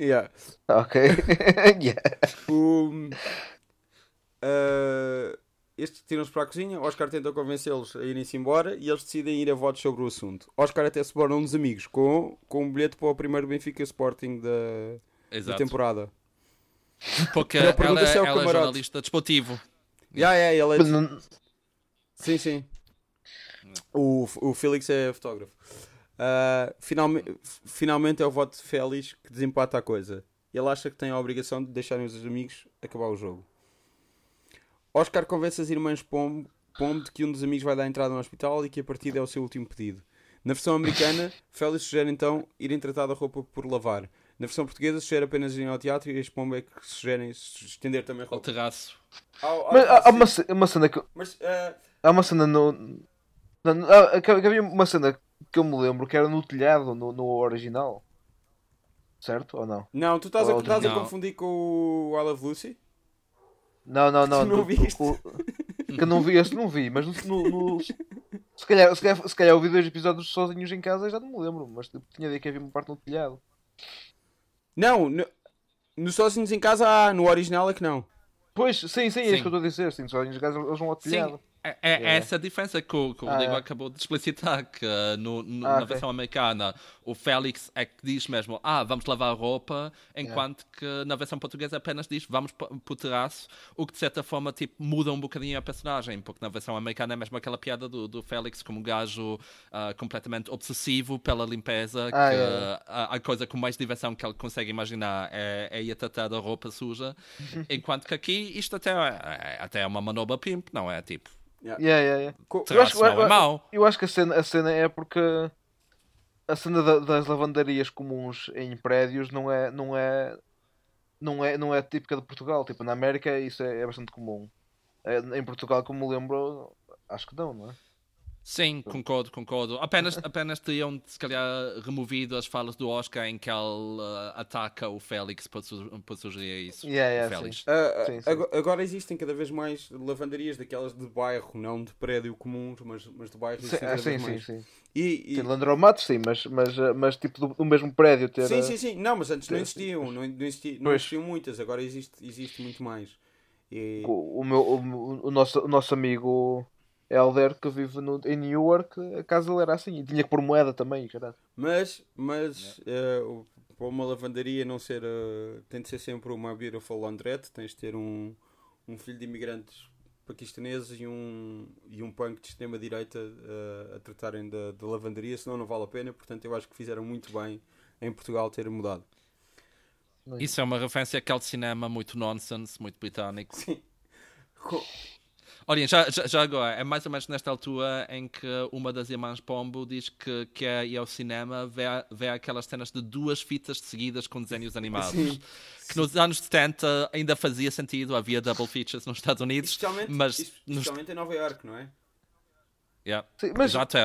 Yeah. Ok. (laughs) yeah. O, uh, estes tiram-se para a cozinha, Oscar tenta convencê-los a irem-se embora e eles decidem ir a votos sobre o assunto. Oscar até se torna um dos amigos com, com um bilhete para o primeiro Benfica Sporting da, da temporada. Porque ela, se é o ela é jornalista desportivo. Yeah, yeah, ele é... Mas não- Sim, sim. O, o Félix é fotógrafo. Uh, finalme- finalmente é o voto de Félix que desempata a coisa. Ele acha que tem a obrigação de deixarem os amigos acabar o jogo. Oscar convence as irmãs Pombo, Pombo de que um dos amigos vai dar entrada no hospital e que a partida é o seu último pedido. Na versão americana, (laughs) Félix sugere então irem tratar da roupa por lavar. Na versão portuguesa, sugere apenas irem ao teatro e as Pombo é que sugerem estender também a Ao roupa. terraço. Ao- ao- Mas há, uma, ce- uma cena que. Mas, uh, Há uma cena no. não, que havia uma cena que eu me lembro que era no telhado, no, no original. Certo? Ou não? Não, tu estás a, estás a confundir com o I Love Lucy? Não, não, não. Tu não viste? o- que eu não vi, este não vi, mas no. no- no- se, calhar, se, calhar, se calhar eu vi dois episódios sozinhos em casa e já não me lembro, mas tipo, tinha ideia que havia uma parte no telhado. Não, no, no Sozinhos em Casa há, no original é que não. Pois, sim, sim, é Sim. isso que eu estou a dizer. Sim, sozinhos em casa eles vão ao telhado. Sim, é, é É. essa a diferença que o, que o Ah, Rodrigo é. acabou de explicitar, que uh, no, no- Ah, na ok. versão americana o Félix é que diz mesmo, ah, vamos lavar a roupa, enquanto que na versão portuguesa apenas diz, vamos para o terraço, o que de certa forma tipo, muda um bocadinho a personagem, porque na versão americana é mesmo aquela piada do, do Félix como um gajo ah, completamente obsessivo pela limpeza, Ah, que é. uh, a, a coisa com mais diversão que ele consegue imaginar é, é ir tratar da roupa suja, (laughs) enquanto que aqui isto até é, até é uma manobra pimp, não é? Tipo, Yeah, yeah, yeah. Co- Eu acho, não é eu- eu acho que a cena, a cena é porque a cena da- das lavandarias comuns em prédios não é, não é, não é, não é típica de Portugal. Tipo, na América isso é, é bastante comum. Eh, Em Portugal, como me lembro, acho que não, não é? Sim, concordo, concordo. Apenas, apenas teriam, se calhar, removido as falas do Oscar em que ele uh, ataca o Félix por, su por sugerir isso. Yeah, yeah, Félix. Ah, ah, Sim, sim. ago- Agora existem cada vez mais lavanderias daquelas de bairro, não de prédio comum, mas, mas de bairro. Sim, existem ah, sim, sim, sim. E, e- Tem landromatos, sim, mas, mas, mas tipo do, do mesmo prédio ter. Sim, sim, sim. Não, mas antes não Sim. existiam. Não, não, existi- não existiam muitas, agora existe, existe muito mais. E- O, o meu, o, o nosso, o nosso amigo Helder que vive no, em Newark, a casa dele era assim. E tinha que pôr moeda também, caralho. Mas, mas o- para uma lavandaria não ser. eh, tem de ser sempre uma beautiful laundrette. Tens de ter um, um filho de imigrantes paquistaneses e um, e um punk de extrema-direita eh, a tratarem da, da lavandaria, senão não vale a pena. Portanto, eu acho que fizeram muito bem em Portugal terem mudado. Isso é uma referência àquele cinema muito nonsense, muito britânico. Sim. Olhem, já, já, já agora, é mais ou menos nesta altura em que uma das irmãs Pombo diz que quer ir ao cinema ver, ver aquelas cenas de duas fitas seguidas com desenhos animados. Sim. Que nos anos 70 ainda fazia sentido, havia double features nos Estados Unidos, Especialmente, mas es- nos especialmente em Nova York, não é? Sim, Yeah. mas- Mas... Exato, é,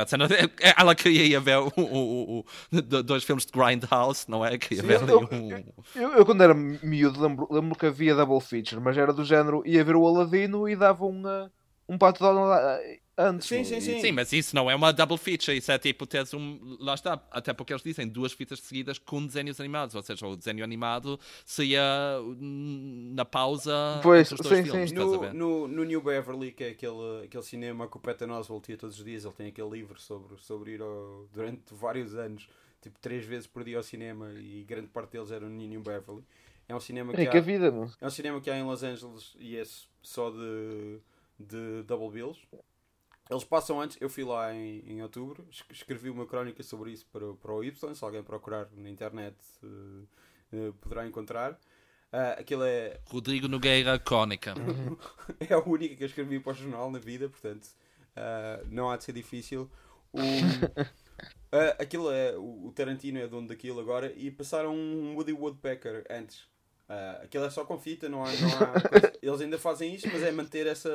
é- ela queria ir ver o, o- o- o- do- dois filmes de Grindhouse, não é? Queria Sim, ver eu- um... Eu, eu quando era miúdo lembro, lembro que havia double feature, mas era do género, ia ver o Aladino e dava um, uh, um pato Donald uh, antes. Sim, sim, sim. Sim, mas isso não é uma double feature, isso é tipo teres um. Lá está, até porque eles dizem duas fitas seguidas com desenhos animados, ou seja, o desenho animado seria na pausa Pois, entre os dois sim, filmes, sim. No, no, no New Beverly, que é aquele, aquele cinema que o Patton Oswalt ia todos os dias, ele tem aquele livro sobre, sobre ir ao, durante vários anos, tipo três vezes por dia ao cinema e grande parte deles era no New Beverly. É um cinema que Rica há, vida, meu. é um cinema que há em Los Angeles e é só de, de double bills. Eles passam antes, eu fui lá em, em outubro, es- escrevi uma crónica sobre isso para, o- para o Y, se alguém procurar na internet eh, eh, poderá encontrar. Uh, aquilo é. Rodrigo Nogueira Cónica. (laughs) é a única que eu escrevi para o jornal na vida, portanto uh, não há de ser difícil. O, uh, (laughs) aquilo é. O Tarantino é dono daquilo agora e passaram um Woody Woodpecker antes. Uh, aquilo é só com fita, não há, não há (laughs) coisa. Eles ainda fazem isto, mas é manter essa,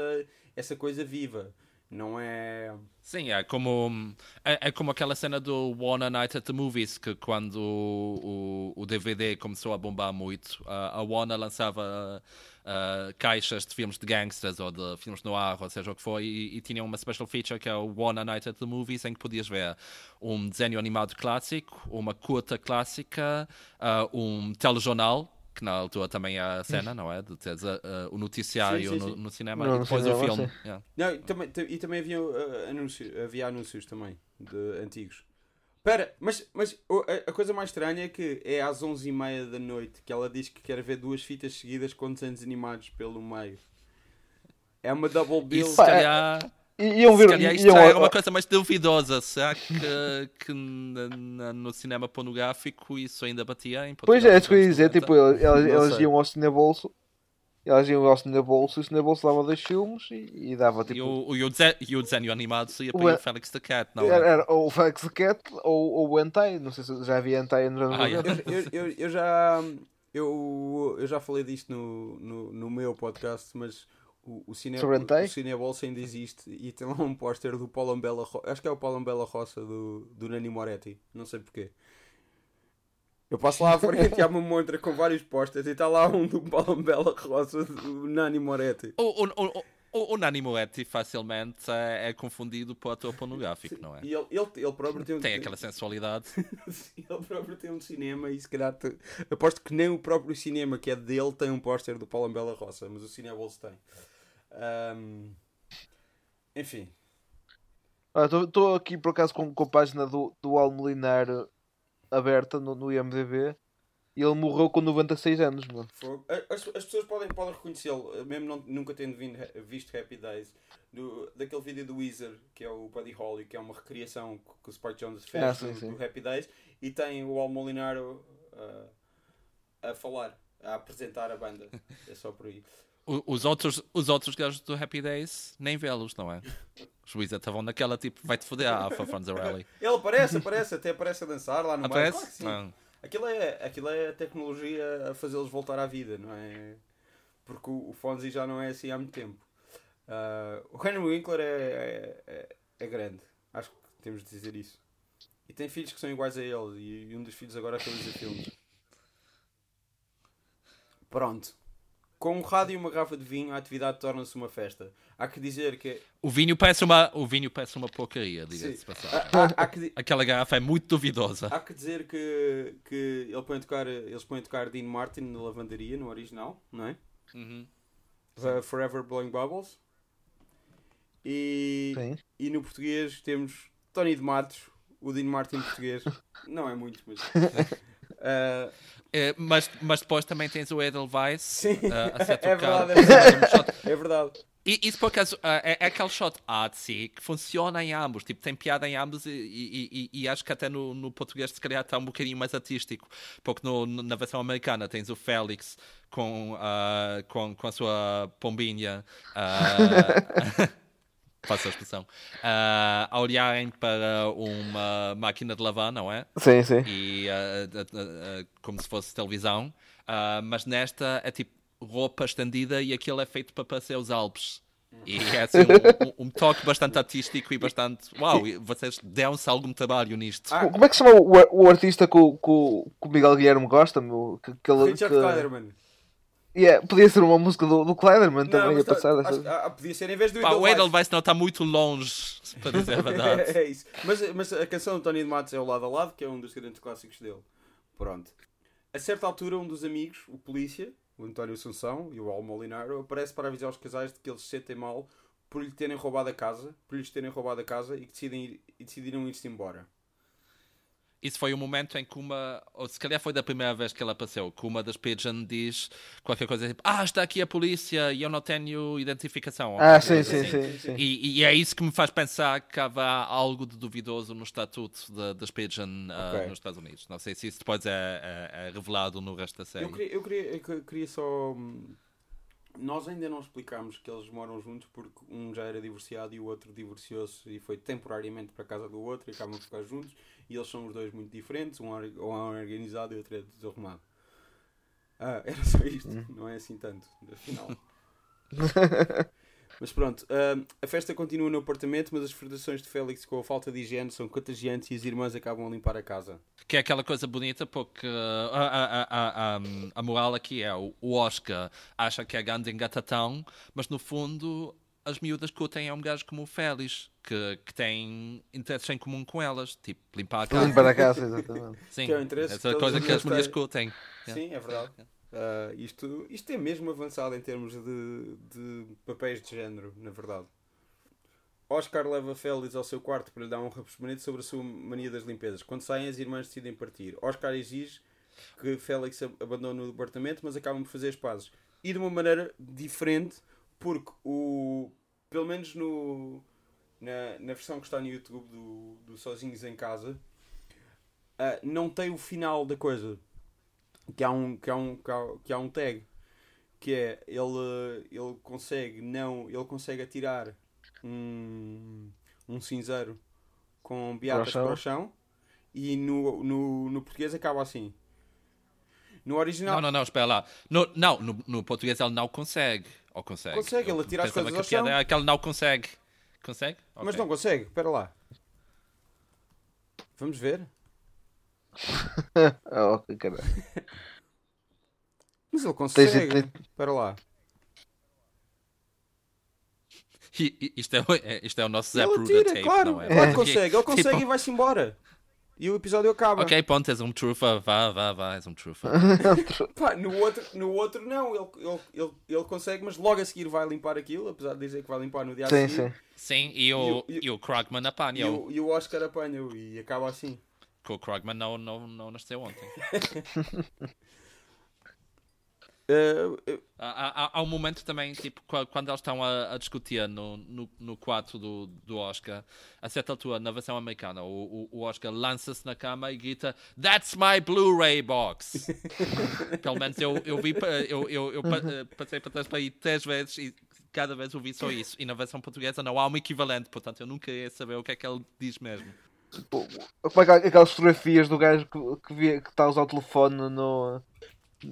essa coisa viva. Não é. Sim, é como, é, é, como aquela cena do One Night at the Movies, que quando o, o, DVD começou a bombar muito, a, Warner lançava uh, caixas de filmes de gangsters ou de filmes no ar, ou seja o que foi, e, e tinha uma special feature que é o One Night at the Movies, em que podias ver um desenho animado clássico, uma curta clássica, uh, um telejornal que na altura também há a cena, não é? De teres uh, o noticiário sim, sim, sim. No, no, cinema não, e depois o filme. Yeah. Não, e também, e também havia, uh, anúncios, havia anúncios também, de antigos. Espera, mas, mas a, a, coisa mais estranha é que é às 11h30 da noite que ela diz que quer ver duas fitas seguidas com desenhos animados pelo meio. É uma double bill. Isso, se calhar... Iam ver, Se calhar isto iam... é uma coisa mais duvidosa. Será que, que no cinema pornográfico isso ainda batia em Pois é, é isso que eu ia dizer. Tipo, elas, elas iam ao cinebolso. Elas iam ao cinebolso e o cinebolso dava dois filmes e, e dava tipo. E o, e, o desenho, e o desenho animado seria para o, o Felix the Cat, não era? era ou o Felix the Cat ou, ou o Hentai. Não sei se já havia Hentai no ah, eu, eu, eu, eu já. Eu, eu já falei disto no, no, no meu podcast, mas o, o, cine, o, o Cinebolsa ainda existe e tem lá um póster do Paulo Bella Acho que é o Paulo Bella Roça do, do Nani Moretti. Não sei porquê. Eu passo lá à frente e há uma montra com vários pósteres e está lá um do Paulo Bella Roça do Nani Moretti. O, o, o, o, o Nani Moretti facilmente é, é, confundido por ator pornográfico, não é? E ele, ele, ele próprio tem um... Tem aquela sensualidade. (laughs) ele próprio tem um cinema e se calhar... Te... Aposto que nem o próprio cinema que é dele tem um póster do Paulo Bella Roça, mas o Cinebolsa tem. Um, enfim. Estou aqui por acaso com, com a página do, do Almolinar aberta no, no IMDB e ele morreu com 96 anos. Mano. As, as pessoas podem, podem reconhecê-lo, mesmo não, nunca tendo vindo, visto Happy Days, do, daquele vídeo do Weezer, que é o Buddy Holly, que é uma recriação que o Spike Jones fez ah, sim, do, sim. do, Happy Days, e tem o Almolinar uh, a falar, a apresentar a banda. (laughs) É só por aí os outros, os outros gajos do Happy Days nem vê-los, não é? Os Wizards estavam naquela tipo, vai-te foder a Alpha Rally. Ele aparece, aparece, até aparece a dançar lá no aparece? Claro aquilo, é, aquilo é a tecnologia a fazê-los voltar à vida, não é? Porque o, o Fonzie já não é assim há muito tempo. Uh, o Henry Winkler é, é, é, é, grande, acho que temos de dizer isso. E tem filhos que são iguais a ele, e, e um dos filhos agora realiza filmes. Pronto. Com um rádio e uma garrafa de vinho, a atividade torna-se uma festa. Há que dizer que. O vinho parece uma, o vinho parece uma porcaria, diga-se passar. Aquela garrafa é muito duvidosa. Há que dizer que, que ele põe tocar, eles põem a tocar Dean Martin na lavanderia, no original, não é? Uhum. Uh, Forever Blowing Bubbles. E, Sim. e no português temos Tony de Matos, o Dean Martin português. não é muito, mas. (laughs) Uh, é, mas, mas depois também tens o Edelweiss Sim, uh, a ser (laughs) tocado. É verdade, é verdade. é. E isso por acaso uh, é, é aquele shot artsy que funciona em ambos, tipo, tem piada em ambos e, e, e, e acho que até no, no, português se calhar está um bocadinho mais artístico, porque no, na versão americana tens o Félix com, uh, com, com a sua pombinha. Uh, (laughs) faço a expressão, uh, a olharem para uma máquina de lavar, não é? Sim, sim. E uh, uh, como se fosse televisão, mas nesta é tipo roupa estendida e aquilo é feito para parecer os Alpes. E é assim, um, um, toque bastante artístico e bastante. Uau, vocês deram-se algum trabalho nisto. Ah, como é que se chama o, o artista que o, que o Miguel Guilherme gosta? Meu, que, que Richard que... Yeah, podia ser uma música do, do Kleiderman também a tá, passar. Acho, ah, podia ser em vez do Pá, O Edelweiss não está muito longe, para dizer a (laughs) verdade. é, isso. Mas, mas a canção do Tony de Matos é o Lado a Lado, que é um dos grandes clássicos dele. Pronto. A certa altura, um dos amigos, o polícia, o António Assunção e o Al Molinaro, aparece para avisar os casais de que eles se sentem mal por lhe terem roubado a casa, por lhes terem roubado a casa e que decidem ir, e decidiram ir-se embora. Isso foi o momento em que uma, ou se calhar foi da primeira vez que ela apareceu, que uma das Pigeon diz qualquer coisa tipo: Ah, está aqui a polícia e eu não tenho identificação. Ah, sim, assim. sim, sim. E, e é isso que me faz pensar que há algo de duvidoso no estatuto da- das Pigeon ah, Ok. nos Estados Unidos. Não sei se isso depois é, é- é revelado no resto da série. Eu queria, eu queria, eu que- queria só. Hum, Nós ainda não explicámos que eles moram juntos porque um já era divorciado e o outro divorciou-se e foi temporariamente para a casa do outro e acabam de ficar juntos. E eles são os dois muito diferentes, um, é organizado e o outro é desarrumado. Ah, (laughs) era só isto, não é assim tanto, afinal. (laughs) Mas pronto, hum, a festa continua no apartamento, mas as frustrações de Félix com a falta de higiene são contagiantes e as irmãs acabam a limpar a casa. Que é aquela coisa bonita, porque uh, a, a, a, a, a moral aqui é o Oscar acha que é grande engatatão, mas no fundo as miúdas curtem é um gajo como o Félix, que, que tem interesses em comum com elas, tipo limpar a casa. Limpar a casa, exatamente. Sim, Que é o interesse essa que coisa que as as mulheres têm. curtem. Sim, é verdade. Ah, isto, isto é mesmo avançado em termos de, de papéis de género, na verdade. Oscar leva Félix ao seu quarto para lhe dar um rapesmanete sobre a sua mania das limpezas. Quando saem, as irmãs decidem partir. Oscar exige que Félix ab- abandone o apartamento, mas acabam por fazer as pazes. E de uma maneira diferente, porque o. Pelo menos no. Na, na versão que está no YouTube do, do Sozinhos em Casa, ah, não tem o final da coisa que há um que há um que há, que há um tag que é ele ele consegue não ele consegue atirar um um cinzeiro com beatas Para o chão e no, no, no português acaba assim no original Não, não, não, espera lá. No, não, no, no português ele não consegue. Ou consegue? Consegue, ele atira as coisas ao piada chão. é que ele não consegue. Consegue? mas Ok. não consegue espera lá vamos ver Ah, (laughs) ok, caralho. mas ele consegue tens- espera lá Isto é, o- é- isto é o nosso Zé ele Pruda tape, claro não é? claro (laughs) que consegue ele consegue tipo, e vai-se embora e o episódio acaba Ok, ponto, és um trufa, vá, vá, vá, és (laughs) um trufa. Pá, no outro, no outro não, ele, ele, ele, ele consegue, mas logo a seguir vai limpar aquilo, apesar de dizer que vai limpar no dia a Sim, seguir. sim. Sim, e o, E o- e o Krugman E apanha-o. o, e o Oscar apanha-o e acaba assim. Que o Krugman não, não, não nasceu ontem. (laughs) Uh, uh, Há, há- há um momento também, tipo, qua- quando eles estão a, a discutir no, no, no quarto do, do Oscar, a certa altura, na versão americana, o, o, o Oscar lança-se na cama e grita That's my Blu-ray box! (laughs) Pelo menos eu, eu vi, eu, eu, eu pa- eh, passei para trás para aí três vezes e cada vez ouvi só isso. E na versão portuguesa não há um equivalente, portanto eu nunca ia saber o que é que ele diz mesmo. Como é que aquelas fotografias do gajo que, que, que está a usar o telefone no,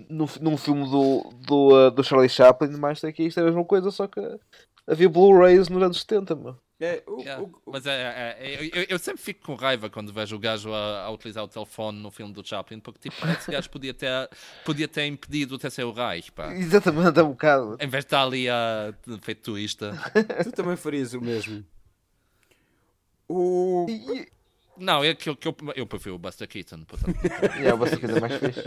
no, num filme do, do, uh, do Charlie Chaplin, mas aqui isto é a mesma coisa, só que havia Blu-rays nos anos 70, meu. é, o, Yeah. o- o- Mas é, é- é- eu, eu- sempre fico com raiva quando vejo o gajo a, a utilizar o telefone no filme do Chaplin, porque tipo, esse gajo podia ter, podia ter impedido o terceiro Reich, pá. Exatamente, é um bocado. Em vez de estar ali a feito turista. tu também farias o mesmo. (laughs) O, e, Não, é que, eu- que eu, eu prefiro o Buster Keaton, portanto. (laughs) é uma coisa mais fixe.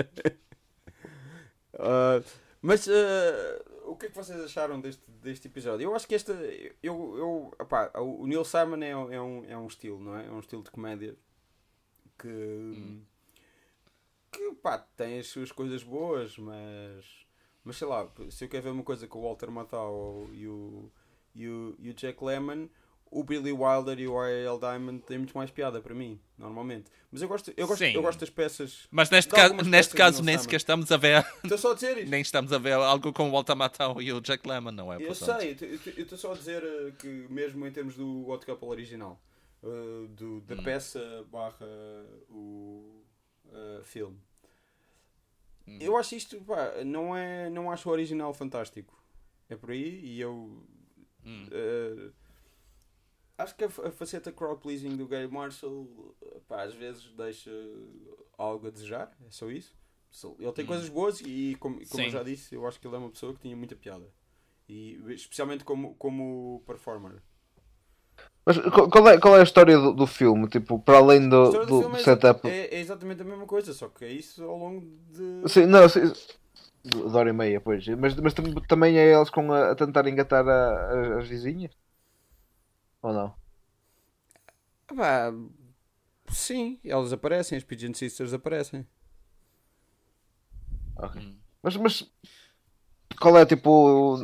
uh, (laughs) mas uh, o que é que vocês acharam deste, deste episódio? Eu acho que esta. Eu, eu, epá, o Neil Simon é, é, um, é um estilo, não é? É um estilo de comédia que. que pá, tem as suas coisas boas, mas. Mas sei lá, se eu quero ver uma coisa com o Walter Matthau e o, e o, e o Jack Lemmon, o Billy Wilder e o R.L. Diamond têm muito mais piada para mim, normalmente. Mas eu gosto, eu gosto, Sim. eu gosto das peças. Mas neste, ca neste caso nem sequer estamos a ver Estou só a dizer (laughs) isto. nem estamos a ver algo com o Walter Matthau e o Jack Lemmon, não é? Eu Portanto, sei, eu estou só a dizer uh, que mesmo em termos do Hot Couple original, uh, do, da Hum. peça barra o uh, filme, Hum. eu acho isto, pá, não, é, não acho o original fantástico. É por aí e eu Hum. uh, acho que a, a faceta crowd pleasing do Gary Marshall pá, às vezes deixa algo a desejar, é só isso. So- Ele tem Hum. coisas boas e, como, como eu já disse, eu acho que ele é uma pessoa que tinha muita piada. E especialmente como, como performer. Mas qual é, qual é a história do, do filme? Tipo, para além do, do do, é, setup. é, é exatamente a mesma coisa, só que é isso ao longo de. Sim, não, sim, de hora e meia, pois. Mas, mas tam- também é eles com a, a tentar engatar a, a- as vizinhas? Ou não? Pá, Sim, elas aparecem, as Pigeon Sisters aparecem. Ok. Hum. Mas, mas qual é tipo.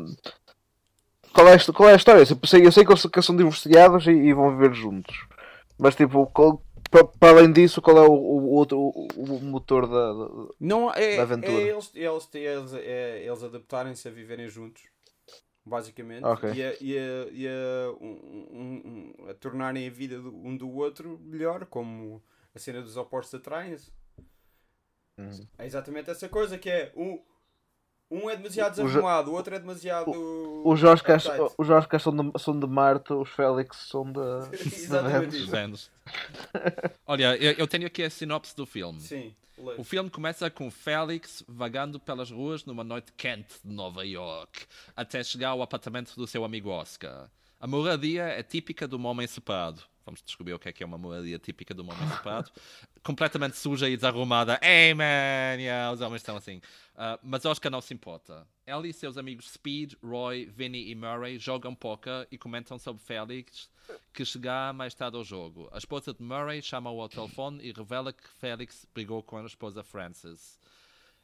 Qual é, qual é a história? Eu sei, eu sei que são divorciados e, e vão viver juntos. Mas tipo, qual- pa- para além disso, qual é o, o outro o, o motor da. da- Não, é, Da é aventura. eles, eles, eles, é, eles adaptarem-se a viverem juntos, basicamente, Ok. e, a, e, a, e a, um- um- a tornarem a vida do- um do outro melhor, como a cena dos opostos atraem-se. Uhum. É exatamente essa coisa que é um, um é demasiado O desarrumado, o outro é demasiado. Os Oscars, os Oscars são, de, são de Marte, os Félix são de. (laughs) Exatamente de anos. (laughs) Olha, eu, eu tenho aqui a sinopse do filme. Sim. O filme começa com Félix vagando pelas ruas numa noite quente de Nova York, até chegar ao apartamento do seu amigo Oscar. A moradia é típica de um homem separado. Vamos descobrir o que é que é uma moradia típica de um homem separado. (laughs) Completamente suja e desarrumada. Hey man! Yeah, os homens estão assim. Ah, mas Oscar não se importa. Ele e seus amigos Speed, Roy, Vinny e Murray jogam poker e comentam sobre Félix, que chegará mais tarde ao jogo. A esposa de Murray chama-o ao telefone e revela que Félix brigou com a esposa Frances.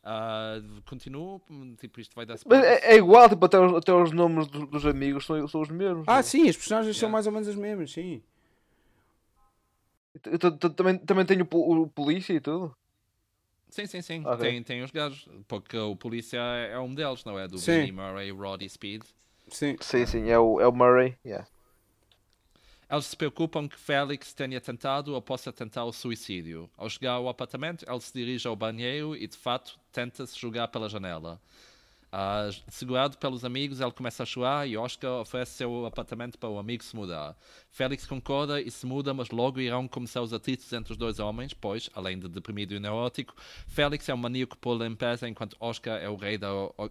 Ah, continuo, tipo, isto vai dar Mas é, é igual, tipo, até os, até os nomes dos, dos amigos são, são os mesmos. Ah, sim, as personagens são Yeah. mais ou menos as mesmas, sim. Também, também tenho o, o polícia e tudo. Sim, sim, sim. Ok. Tem, tem os gajos. Porque o polícia é um deles, não é? Do Sim. Vinny, Murray, Rod e Speed. Sim. Sim, sim, é o, é o Murray. Yeah. Eles se preocupam que Félix tenha tentado ou possa tentar o suicídio. Ao chegar ao apartamento, ele se dirige ao banheiro e, de fato, tenta se jogar pela janela. Ah, segurado pelos amigos, ele começa a chorar e Oscar oferece seu apartamento para o amigo se mudar. Félix concorda e se muda, mas logo irão começar os atritos entre os dois homens, pois, além de deprimido e neurótico, Félix é um maníaco por limpeza, enquanto Oscar é o rei da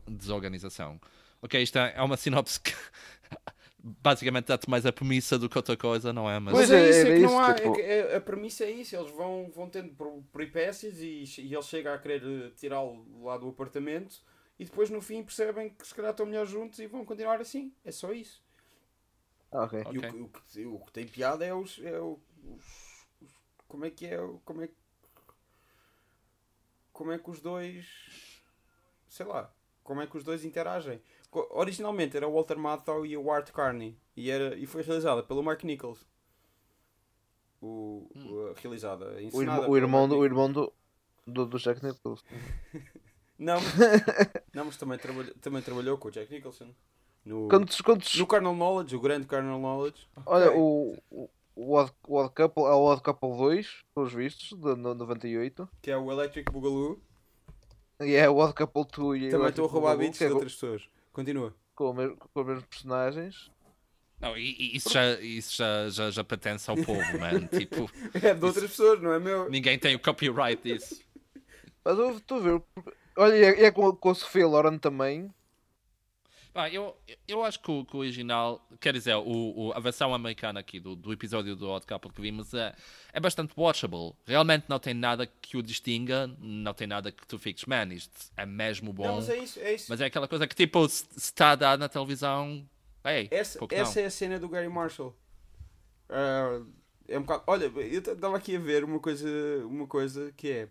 desorganização. Ok, isto é é uma sinopse que (laughs) basicamente dá-te mais a premissa do que outra coisa, não é? Mas Pois é é, isso, é era que não há. tipo- é que é- a premissa é isso, eles vão, vão tendo per- peripécias e, e ele chega a querer eh, tirá-lo lá do apartamento e depois no fim percebem que se calhar estão melhor juntos e vão continuar assim. É só isso. Ah, ok. E o, Ok. que- o que, o que tem piada é os. É o- os- os- como é que é? o- Como é, que- como é que os dois. Sei lá. Como é que os dois interagem? Originalmente era o Walter Matthau e o Art Carney. E, era, e foi realizada pelo Mark Nichols. O, o- realizada. O, irmão, o irmão, do, o Nichols. irmão do, do, do Jack Nicholson. (laughs) Não, mas, (laughs) não, mas também, trabalhou, também trabalhou com o Jack Nicholson. No, Quantos, quantos, no Carnal Knowledge, o grande Carnal Knowledge. olha, Ok. o, o, o, Odd, o Odd Couple, é o Odd Couple 2, pelos vistos, de no- 98. Que é o Electric Boogaloo. E é o Odd Couple 2 e Também o estou a roubar beats que de é outras pessoas. Continua. com, mesmo- com os mesmos personagens. Não, isso, já, isso já, já, já pertence ao povo, (laughs) man. Tipo, É de outras pessoas, não é meu? ninguém tem o copyright disso. Mas eu estou a ver. Olha, e é, é com, com a Sofia Loren também. Pá, eu, eu acho que o, que o original, quer dizer, o, o- a versão americana aqui do, do episódio do Odd Couple que vimos é, é bastante watchable. Realmente não tem nada que o distinga, não tem nada que tu fiques, man, isto é mesmo bom. Não, mas é isso, é isso. Mas é aquela coisa que, tipo, se está a dar na televisão, ei, essa essa não? é a cena do Gary Marshall. Ah, é um bocado. Olha, eu estava aqui a ver uma coisa, uma coisa que é.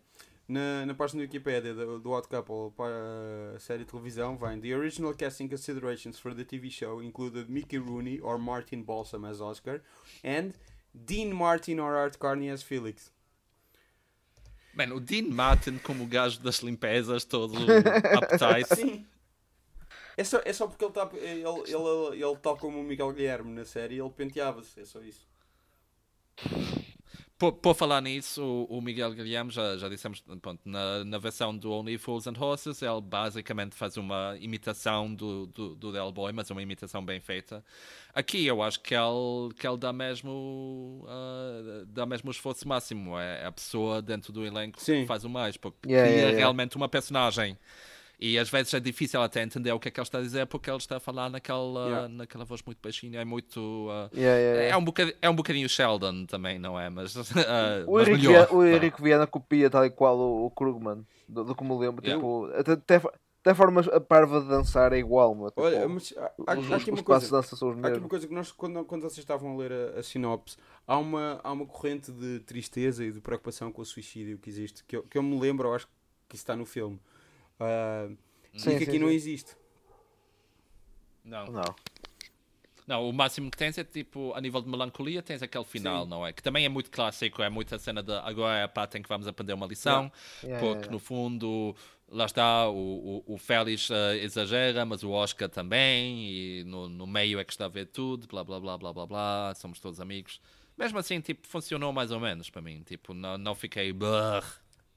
Na, na página do Wikipedia do, do Odd Couple para a série de televisão, vem The original casting considerations for the TV show included Mickey Rooney or Martin Balsam as Oscar and Dean Martin or Art Carney as Felix. Man, o Dean Martin como o gajo das limpezas, todo (laughs) uptight. Sim. É só, é só porque ele, tá, ele, ele, ele, tal como o Miguel Guilherme na série, ele penteava-se. É só isso. Por, por falar nisso, o, o Miguel Guilherme, já, já dissemos, pronto, na, na versão do Only Fools and Horses, ele basicamente faz uma imitação do, do, do Del Boy, mas uma imitação bem feita. Aqui eu acho que ele, que ele dá, mesmo, ah, dá mesmo o esforço máximo. É a pessoa dentro do elenco Sim. que faz o mais, porque yeah, yeah. realmente uma personagem. E às vezes é difícil até entender o que é que ele está a dizer, porque ele está a falar naquela, Yeah. naquela voz muito baixinha, é muito. ah, Yeah, yeah, é, um bocadinho, é um bocadinho Sheldon também, não é? Mas, (laughs) ah, O mas Henrique, melhor. Viana, o Henrique Viana copia tal e qual o, o Krugman, do, do que me lembro. Yeah. Tipo, até, até, até a forma a parva de dançar é igual, meu. Tipo, Olha, mas há, há- os, há aqui uma coisa. dança são os Há aqui uma coisa que nós, quando, quando vocês estavam a ler a, a sinopse, há uma, há uma corrente de tristeza e de preocupação com o suicídio que existe, que eu, que eu me lembro, eu acho que isso está no filme. Ah, Sim, que sim, aqui não sim. existe. Não. Não. Não, o máximo que tens é tipo, a nível de melancolia, tens aquele final, Sim. não é? Que também é muito clássico, é muita cena de agora é a parte em que vamos aprender uma lição, Yeah, porque yeah, no fundo, lá está, o, o, o Félix eh, exagera, mas o Oscar também, e no, no meio é que está a ver tudo, blá blá blá blá blá blá, somos todos amigos. Mesmo assim, tipo, funcionou mais ou menos para mim, tipo, não, não fiquei, "Brrr,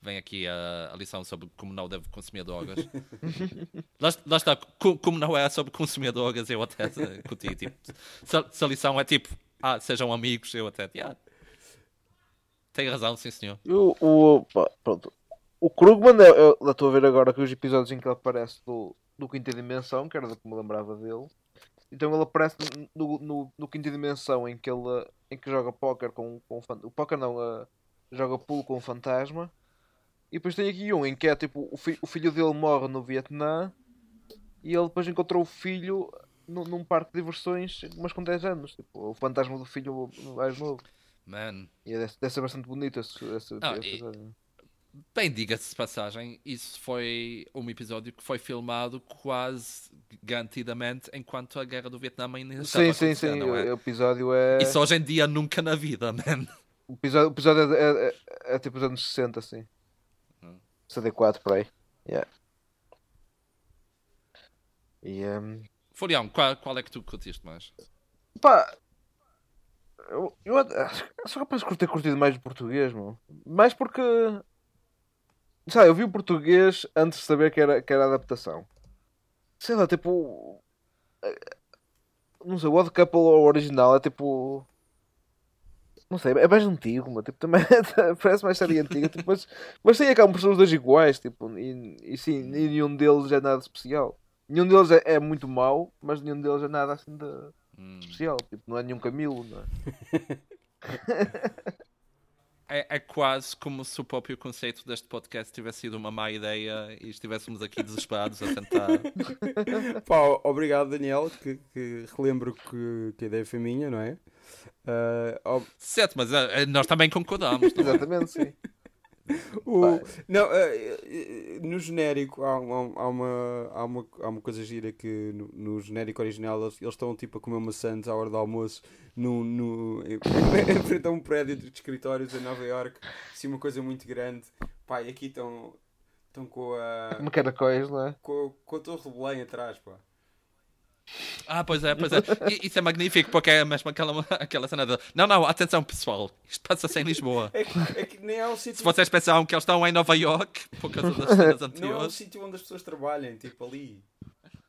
vem aqui a, a lição sobre como não devo consumir drogas. (laughs) lá, lá está, co- como não é sobre consumir drogas, eu até curti, tipo, se, se a lição é tipo, ah, sejam amigos, eu até, yeah, tem razão, sim senhor. O, o, pronto. o Krugman, eu, estou a ver agora que os episódios em que ele aparece do, do Quinta Dimensão, que era do que me lembrava dele. Então ele aparece no, no, no Quinta Dimensão em que ele em que joga póquer com, com o fan- o póquer não, eh, joga pool com o fantasma. E depois tem aqui um em que é tipo o, fi- o filho dele morre no Vietnã e ele depois encontrou o filho num, num parque de diversões, mas com 10 anos. Tipo, o fantasma do filho mais novo. Man, E é- deve, deve ser bastante bonito esse, esse, Ah, esse e- episódio. Bem, diga-se de passagem, isso foi um episódio que foi filmado quase garantidamente enquanto a guerra do Vietnã ainda estava Sim, a sim, sim. não é? O episódio é. Isso hoje em dia nunca na vida, (laughs) man. O episódio, o episódio é, é, é, é tipo os anos 60, assim. Hum. 64 por aí. Yeah. E. Um... Qual, qual é que tu curtiste mais? Pá. Eu, eu sou capaz de ter curtido mais o português, meu. Mais porque. Sabe, eu vi o português antes de saber que era, que era adaptação. Sei lá, tipo. eh, Não sei, o Odd Couple original é tipo. Não sei, é mais antigo, mas tipo, também (laughs) parece mais série antiga, tipo, mas, mas sim, acabam por ser os dois iguais, tipo, e, e sim, e nenhum deles é nada especial. Nenhum deles é, é muito mau, mas nenhum deles é nada assim de Hum. especial, tipo, não é nenhum Camilo, não é? (laughs) É, é quase como se o próprio conceito deste podcast tivesse sido uma má ideia e estivéssemos aqui desesperados a tentar. (laughs) Pá, obrigado Daniel, que, que relembro que, que a ideia foi minha, não é? Ah, ob- Certo, mas eh, nós também concordamos, é? Exatamente, sim. (laughs) o- não, ah, eh, no genérico há, uma- há uma, há, uma, há uma coisa gira que no, no genérico original eles, eles estão tipo a comer maçãs à hora do almoço no, no, em, (laughs) em frente a um prédio de escritórios em Nova York, assim uma coisa muito grande. Pá, e aqui estão, estão com a. Como caracóis, não é? Com, com a Torre de Belém atrás, pá. Ah, pois é, pois é. I- Isso é magnífico porque é mesmo aquela, aquela cena de. Não, não, atenção pessoal, isto passa-se em Lisboa. É que, é que nem é um sítio. Se vocês pensavam que eles estão em Nova York por causa das (laughs) cenas Não é um anteriores. sítio onde as pessoas trabalhem, tipo ali.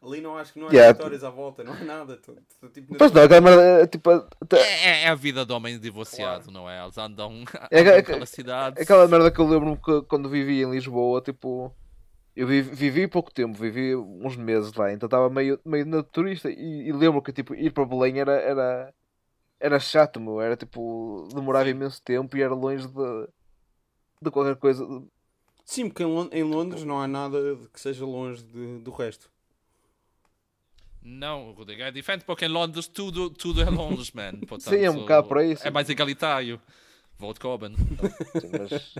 Ali não acho que não há Yeah. escritórios à volta, não há nada. Tô, tô, tipo, Pois não, aquela merda, é, tipo, até- É, é- é a vida de homem divorciado, não é? Eles andam, É (laughs) andam é que- pela cidade. aquela merda que eu lembro-me quando vivi em Lisboa, tipo, eu vivi, vivi pouco tempo, vivi uns meses lá, então estava meio, meio na turista e, e lembro que tipo, ir para Belém era, era, era chato, meu, era tipo, demorava imenso tempo e era longe de, de qualquer coisa. Sim, porque em, Lon- em Londres não há nada de que seja longe de- do resto. Não, Rodrigo, é diferente porque em Londres tudo, tudo é Londres, man. Portanto, (laughs) Sim, é um bocado por aí, sim. É mais egalitário. Vote Corbyn. Sim, mas,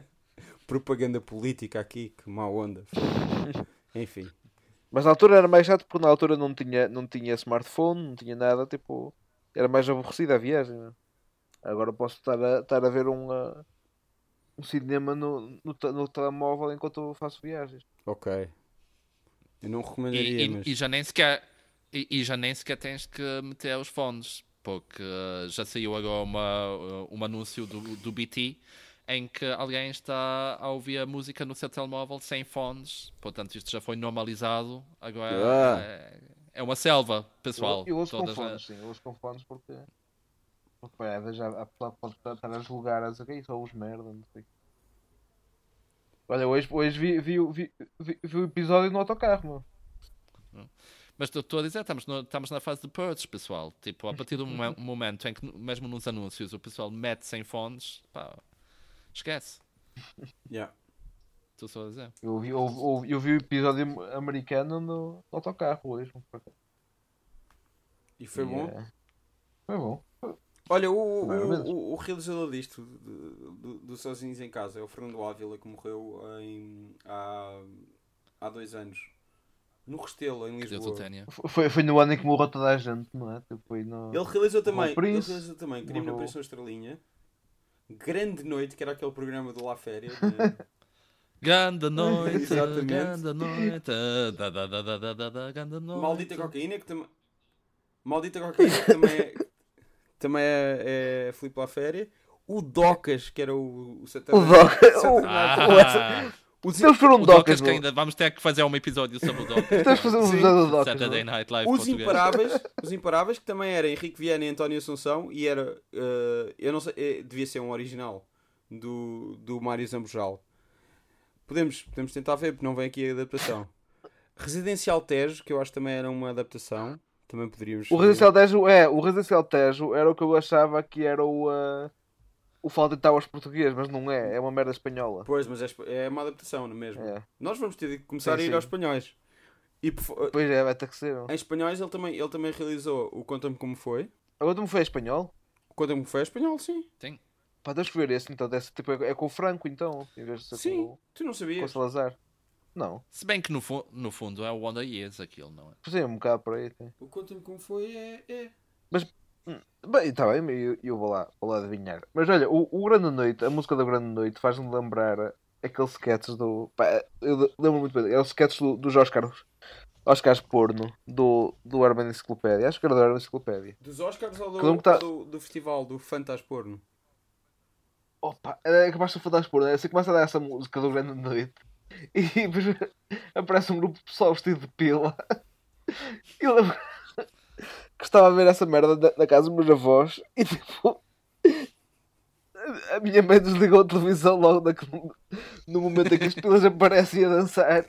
Propaganda política aqui, que má onda. (laughs) Enfim. mas na altura era mais chato porque na altura não tinha, não tinha smartphone, não tinha nada, tipo, era mais aborrecida a viagem. né? Agora posso estar a, estar a ver um, ah, um cinema no, no, no telemóvel enquanto eu faço viagens. Ok. Eu não E, recomendaria, e- mas. e já nem sequer e, e já nem sequer tens que meter os fones porque uh, já saiu agora uma, uh, um anúncio do, do BT em que alguém está a ouvir a música no seu telemóvel sem fones portanto isto já foi normalizado agora Ah. é, é uma selva pessoal eu, eu ouço com Todas fones, as- sim, eu ouço com fones porque. Porque pá, já, a pessoa pode estar a julgar a dizer que só os merda, não sei. Olha, hoje, hoje vi, vi, o- vi, vi, vi o episódio no autocarro, meu. Mas estou a dizer, estamos, no- estamos na fase de purge, pessoal. Tipo, a partir do (laughs) momen- momento em que, mesmo nos anúncios, o pessoal mete sem fones, pá, esquece. Yeah. Estou só a dizer. Eu vi, eu, eu, eu vi o episódio americano no, no autocarro hoje. E foi E, bom? é, Foi bom. Olha, o, o, o, o realizador disto, do, do, do Sozinhos em Casa, é o Fernando Ávila, que morreu em, há, há dois anos. No Restelo, em Lisboa. Foi, foi no ano em que morreu toda a gente, não é? Tipo, foi no... Ele realizou também, ele realizou também Crime na Operação Estrelinha, Grande Noite, que era aquele programa do La Féria. (laughs) Ganda noite, Exatamente. ganda noite, da, da, da, da, da, da, da, ganda noite. Maldita Cocaína, que também. Maldita Cocaína, que também é. também é, é Filipe La Féria. O Docas, que era o, o O Satanás. Doc. Satanás. Ah, Os, Eles foram o Docas, que ainda vamos ter que fazer um episódio sobre o Docas. De fazer um episódio do Docas. Saturday. Night Live os português. Imparáveis, (laughs) os Imparáveis, que também era Henrique Viana e António Assunção, e era. eh, eu não sei, eh, devia ser um original do, do Mário Zambojal. Podemos, podemos tentar ver, porque não vem aqui a adaptação. (laughs) Residencial Tejo, que eu acho que também era uma adaptação. Também poderíamos. O. Residencial Tejo, é, o Residencial Tejo era o que eu achava que era o, uh, o Fawlty Towers português, mas não é, é uma merda espanhola. Pois, mas é, é uma adaptação, não é mesmo? É. Nós vamos ter de começar Sim, a ir sim. aos espanhóis. E Pois é, vai ter que ser. em espanhóis ele também, ele também realizou o Conta-me Como Foi. Agora tu me foi espanhol? O Conta-me Como Foi é espanhol, sim. Pá, deixa eu ver esse então, desse, tipo, é, é com o Franco então, em vez de ser Sim, com, tu não o- com o sabias. Salazar. Não, Se bem que no, fu- no fundo é o Wonder Years aquilo, não é? pois é, um bocado por aí. Tem. O Conta-me Como Foi é. é. Bem, está bem, eu, eu vou, lá, vou lá adivinhar. Mas olha, o, o Grande Noite, a música da Grande Noite faz-me lembrar aqueles sketches do. Pá, eu lembro muito bem, é os sketches do, do Jorge Carlos. Oscars Porno, do, do Urban Enciclopédia. Acho que era do Urban Enciclopédia. Dos Oscars ou do, um tá- do, do festival do Fantas Porno? Opa, é capaz de foder porno. Assim começa a dar essa música do Grande Noite. (laughs) E depois aparece um grupo de pessoal vestido de pila. (laughs) E eu lembro que estava a ver essa merda na, na casa dos meus avós e tipo. A minha mãe desligou a televisão logo naquele, no momento em que as pilas aparecem a dançar.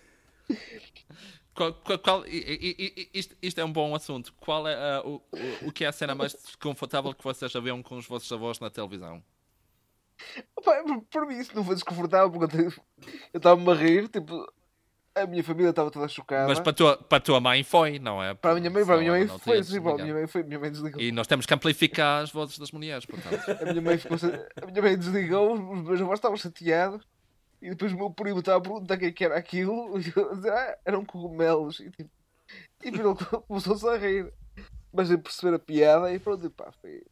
Qual, qual- qual- isto, isto é um bom assunto. Qual é ah, o, o, o que é a cena mais desconfortável que vocês já viram com os vossos avós na televisão? Opa, por, por mim isso não foi desconfortável porque eu estava-me a rir, tipo, a minha família estava toda chocada. Mas para a tua, para a tua mãe foi, não é? Para a minha mãe, para a minha mãe foi, sim, desligado. minha mãe foi, minha mãe desligou. E nós temos que amplificar as vozes das mulheres, portanto. (laughs) A minha mãe ficou a minha mãe desligou, os meus avós estavam chateados e depois o meu primo estava a perguntar o que é era aquilo (laughs) e eu dizia, ah, eram cogumelos e tipo, e ele (laughs) começou-se a rir. Mas eu perceber a piada e pronto, e pá, foi,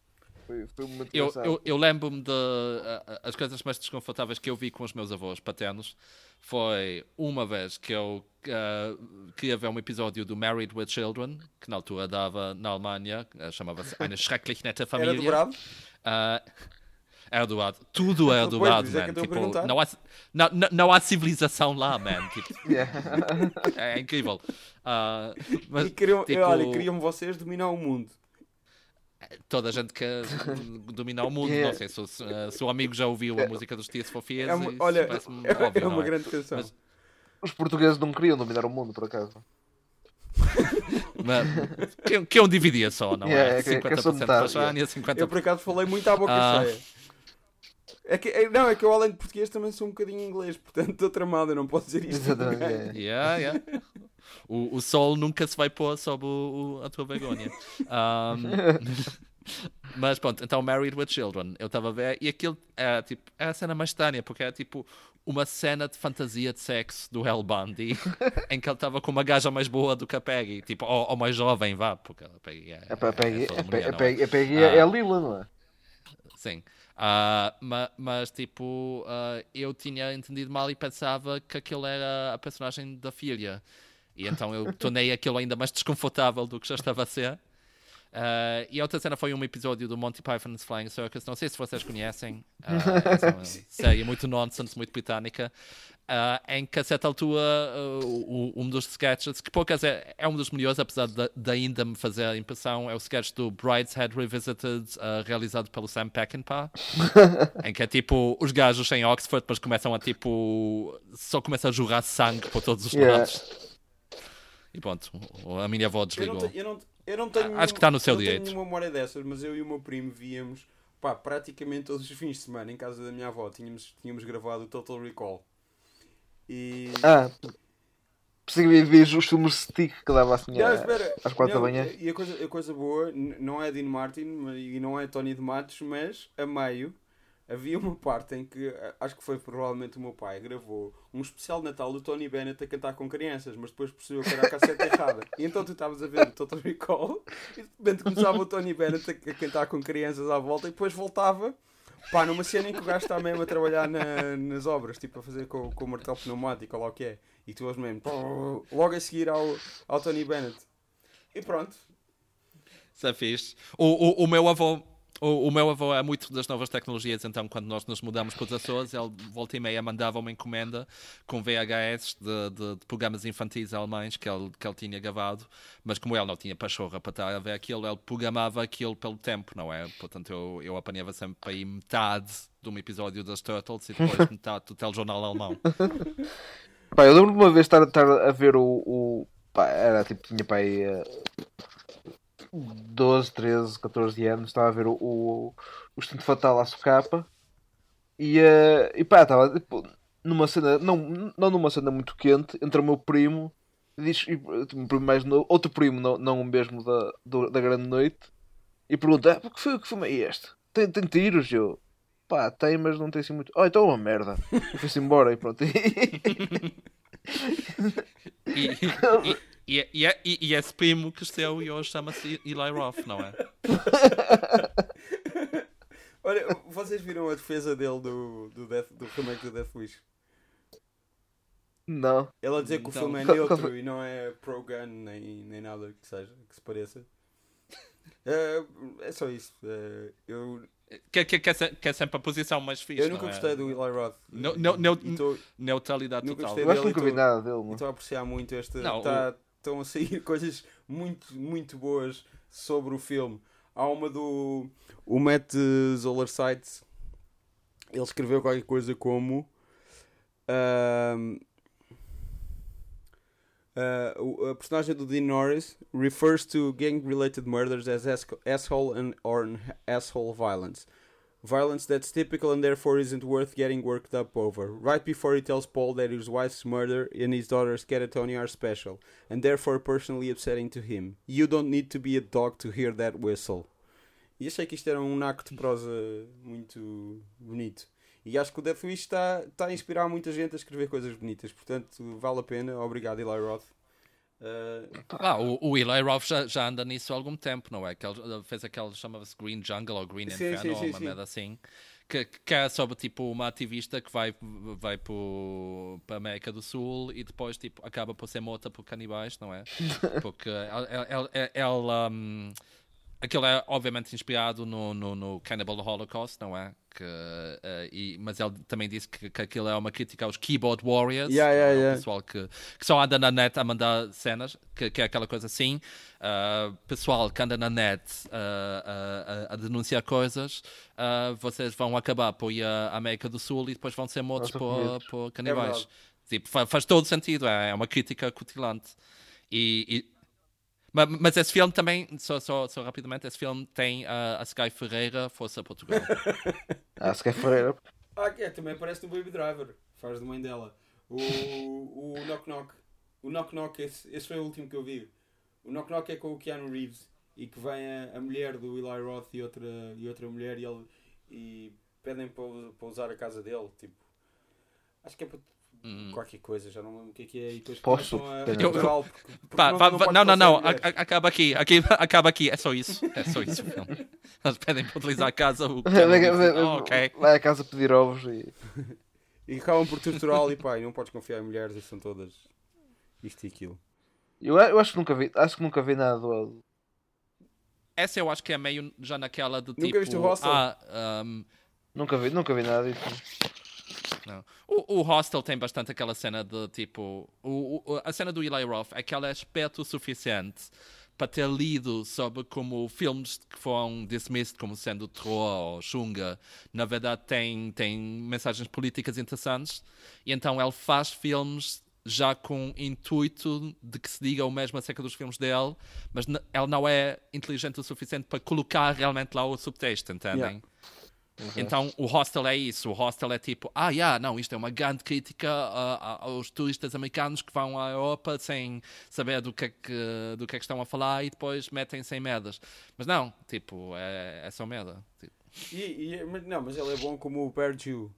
foi, foi um momento Eu, engraçado. eu, eu lembro-me de. a- as coisas mais desconfortáveis que eu vi com os meus avós paternos foi uma vez que eu ah, queria ver um episódio do Married with Children, que na altura dava na Alemanha, ah, chamava-se Eine schrecklich nette Era Familie. dobrado? Ah, era doado. Tudo era Pois, dobrado, por isso é man. Tipo, não, há, não, não, não há civilização lá, man. Tipo, (laughs) Yeah. é incrível. Ah, mas, E queriam, tipo, olha, queriam vocês dominar o mundo. Toda a gente quer (laughs) dominar o mundo. Yeah. Não sei se o se o amigo já ouviu a música dos Tias Fofias. É uma, e olha, parece-me é, óbvio, é uma é? grande canção. Mas- Os portugueses não queriam dominar o mundo, por acaso. Mas, que, que é um dividia só, não Yeah, é? é que- que é 50% só para metade, a Jânia, 50% Eu por acaso falei muito à boca Ah. cheia. É que, é- não, é que eu além de português também sou um bocadinho inglês, portanto estou tramado, eu não posso dizer isto. Exatamente. Yeah, yeah. O, o sol nunca se vai pôr sob o, o- a tua vergonha. (laughs) Ahm, mas pronto, então Married with Children, eu estava a ver e aquilo é tipo, é a cena mais estranha, porque é tipo uma cena de fantasia de sexo do Hell Bundy em que ele estava com uma gaja mais boa do que a Peggy, tipo, ou, ou mais jovem, vá, porque a Peggy é, a Peggy, é mulher? Peggy- é, Ah. a Lila, não é? Sim. Ah, ma- mas, tipo, ah, eu tinha entendido mal e pensava que aquilo era a personagem da filha. E então eu tornei aquilo ainda mais desconfortável do que já estava a ser. Ah, e a outra cena foi um episódio do Monty Python's Flying Circus. Não sei se vocês conhecem. Uma (laughs) série muito nonsense, muito britânica. ah, em que a certa altura o- um dos sketches, que por acaso é, é um dos melhores, apesar de, de ainda me fazer a impressão, é o sketch do Brideshead Revisited, realizado pelo Sam Peckinpah, (laughs) em que é tipo os gajos em Oxford, mas começam a tipo só começa a jorrar sangue por todos os Yeah. lados. E pronto, a minha avó Eu não, desligou. te- eu não, eu não tenho. Acho que está no seu não direito. tenho nenhuma memória dessas, mas eu e o meu primo víamos pá, praticamente todos os fins de semana em casa da minha avó. Tínhamos, tínhamos gravado o Total Recall. E. Ah, percebi ver os filmes stick que dava assim Não, espera. às quatro Não, da manhã. E a coisa, a coisa boa, não é Dean Martin mas- e não é Tony de Matos, mas a meio havia uma parte em que a- acho que foi provavelmente o meu pai gravou um especial de Natal do Tony Bennett a cantar com crianças, mas depois percebeu que era a cassete errada. E então tu estavas a ver o Total Recall e de repente começava o Tony Bennett a, cantar com crianças à volta e depois voltava. Pá, numa cena em que o gajo está mesmo a trabalhar na- nas obras, tipo a fazer com, com o martelo pneumático ou lá o que é. E tu és mesmo logo a seguir ao, ao Tony Bennett. E pronto. Isso é fixe. O, o, o meu avô. O, o meu avô é muito das novas tecnologias, então quando nós nos mudamos para os Açores, ele volta e meia mandava uma encomenda com VHS de, de- de programas infantis alemães que ele, que ele tinha gravado, mas como ele não tinha pachorra para estar a ver aquilo, ele programava aquilo pelo tempo, não é? Portanto, eu, eu apanhava sempre aí metade de um episódio das Turtles e depois (laughs) metade do telejornal alemão. Pá, eu lembro de uma vez estar, estar a ver o. o pá, era tipo, tinha pá aí eh, 12, 13, 14 anos, estava a ver o, o, o Instinto Fatal à socapa e, eh, e pá, estava tipo, numa cena, não, não numa cena muito quente, entre o meu primo diz, e, tipo, um primo mais novo, outro primo, não, não o mesmo da, do- da grande noite, e pergunta: ah, que, filme, que filme é este? Tem, tem tiros? Eu, pá, tem, mas não tem assim muito. Oh, então é uma merda. E foi-se embora e pronto. (laughs) E, e, e, e, é- e- e esse primo cresceu e hoje chama-se Eli Roth, não é? Olha, vocês viram a defesa dele do, do, Death, do remake do Death Wish? não. Ele a dizer que o Não. filme é neutro e não é pro-gun nem, nem nada que seja, que se pareça. (laughs) Eh, é só isso. Eh, eu Que, que, que, é, que é sempre a posição mais fixe. eu nunca não é? gostei do Eli Roth. Não- não- não- E tô- Neutralidade Nunca total. gostei Eu acho que dele nunca vi nada dele. estou a apreciar muito este. Não, tá- Estão a sair (laughs) coisas muito, muito boas sobre o filme. Há uma do. O Matt Zoller. Ele escreveu qualquer coisa como. ahm, o- a personagem do Dean Norris refers to gang-related murders as as- asshole and or asshole violence. Violence that's typical and therefore isn't worth getting worked up over. Right before he tells Paul that his wife's murder and his daughter's Catatoni are special, and therefore personally upsetting to him. You don't need to be a dog to hear that whistle. E achei que isto era um naco de prosa muito bonito. E acho que o Death Wish está, está a inspirar muita gente a escrever coisas bonitas. Portanto, vale a pena. Obrigado, Eli Roth. Uh, Ah, o, o Eli Roth já, já anda nisso há algum tempo, não é? Que ele fez aquele, chamava-se Green Jungle ou Green Sim, Inferno, sim, ou sim, uma sim. merda assim. Que, que é sobre tipo uma ativista que vai, vai para a América do Sul e depois tipo, acaba por ser morta por canibais, não é? (laughs) Porque ela, ela, ela- ela, hum, aquilo é obviamente inspirado no, no, no Cannibal Holocaust, não é? Que, eh, e, mas ele também disse que, que aquilo é uma crítica aos keyboard warriors, Yeah, é? yeah, o yeah. pessoal que, que só anda na net a mandar cenas, que, que é aquela coisa assim. ah, pessoal que anda na net ah, a, a denunciar coisas, vocês vão acabar por ir à América do Sul e depois vão ser mortos por, por canibais. verdade. tipo, fa- faz todo sentido, é, é uma crítica cutilante. E, e- ma- mas, esse filme também, só, só, só rapidamente, esse filme tem ah, a Sky Ferreira, Força Portugal. (laughs) Se quer Ferreira. Ah, que é, também aparece no Baby Driver. Faz de mãe dela. O, o Knock Knock. O Knock Knock, esse, esse foi o último que eu vi. O Knock Knock é com o Keanu Reeves. E que vem a, a mulher do Eli Roth e outra, e outra mulher e, ele, e pedem para, para usar a casa dele. Tipo, acho que é para Hum. qualquer coisa, já não lembro o que é que é. E depois Posso? a. Eu- porque- porque Pá, não- vá- não não, não, não, a- acaba aqui, aqui, (laughs) acaba aqui, é só isso, é só isso o filme. Eles pedem para utilizar a casa, o oh, ok. Vai à casa pedir ovos e. E acabam por torturá-lo e pá, e não podes confiar em mulheres e são todas isto e aquilo. Eu, eu acho que nunca vi, acho que nunca vi nada do. Essa eu acho que é meio já naquela de tipo. Nunca viste o Hostel? Ah, um, Nunca vi, nunca vi nada disso. Não. O, o Hostel tem bastante aquela cena de tipo. O, o- a cena do Eli Roth é que ela é esperto o suficiente para ter lido sobre como filmes que foram dismissed como sendo terror ou chunga, na verdade têm, têm mensagens políticas interessantes, e então ele faz filmes já com intuito de que se diga o mesmo acerca dos filmes dele, mas ele não é inteligente o suficiente para colocar realmente lá o subtexto, entendem? Yeah. Exato. Então o hostel é isso. O hostel é tipo, ah, yeah, não, isto é uma grande crítica a- aos turistas americanos que vão à Europa sem saber do que, é que, do que é que estão a falar e depois metem-se em merdas. Mas não, tipo, é, é só merda. Tipo, E, e- mas, não, mas ele é bom como o Jew.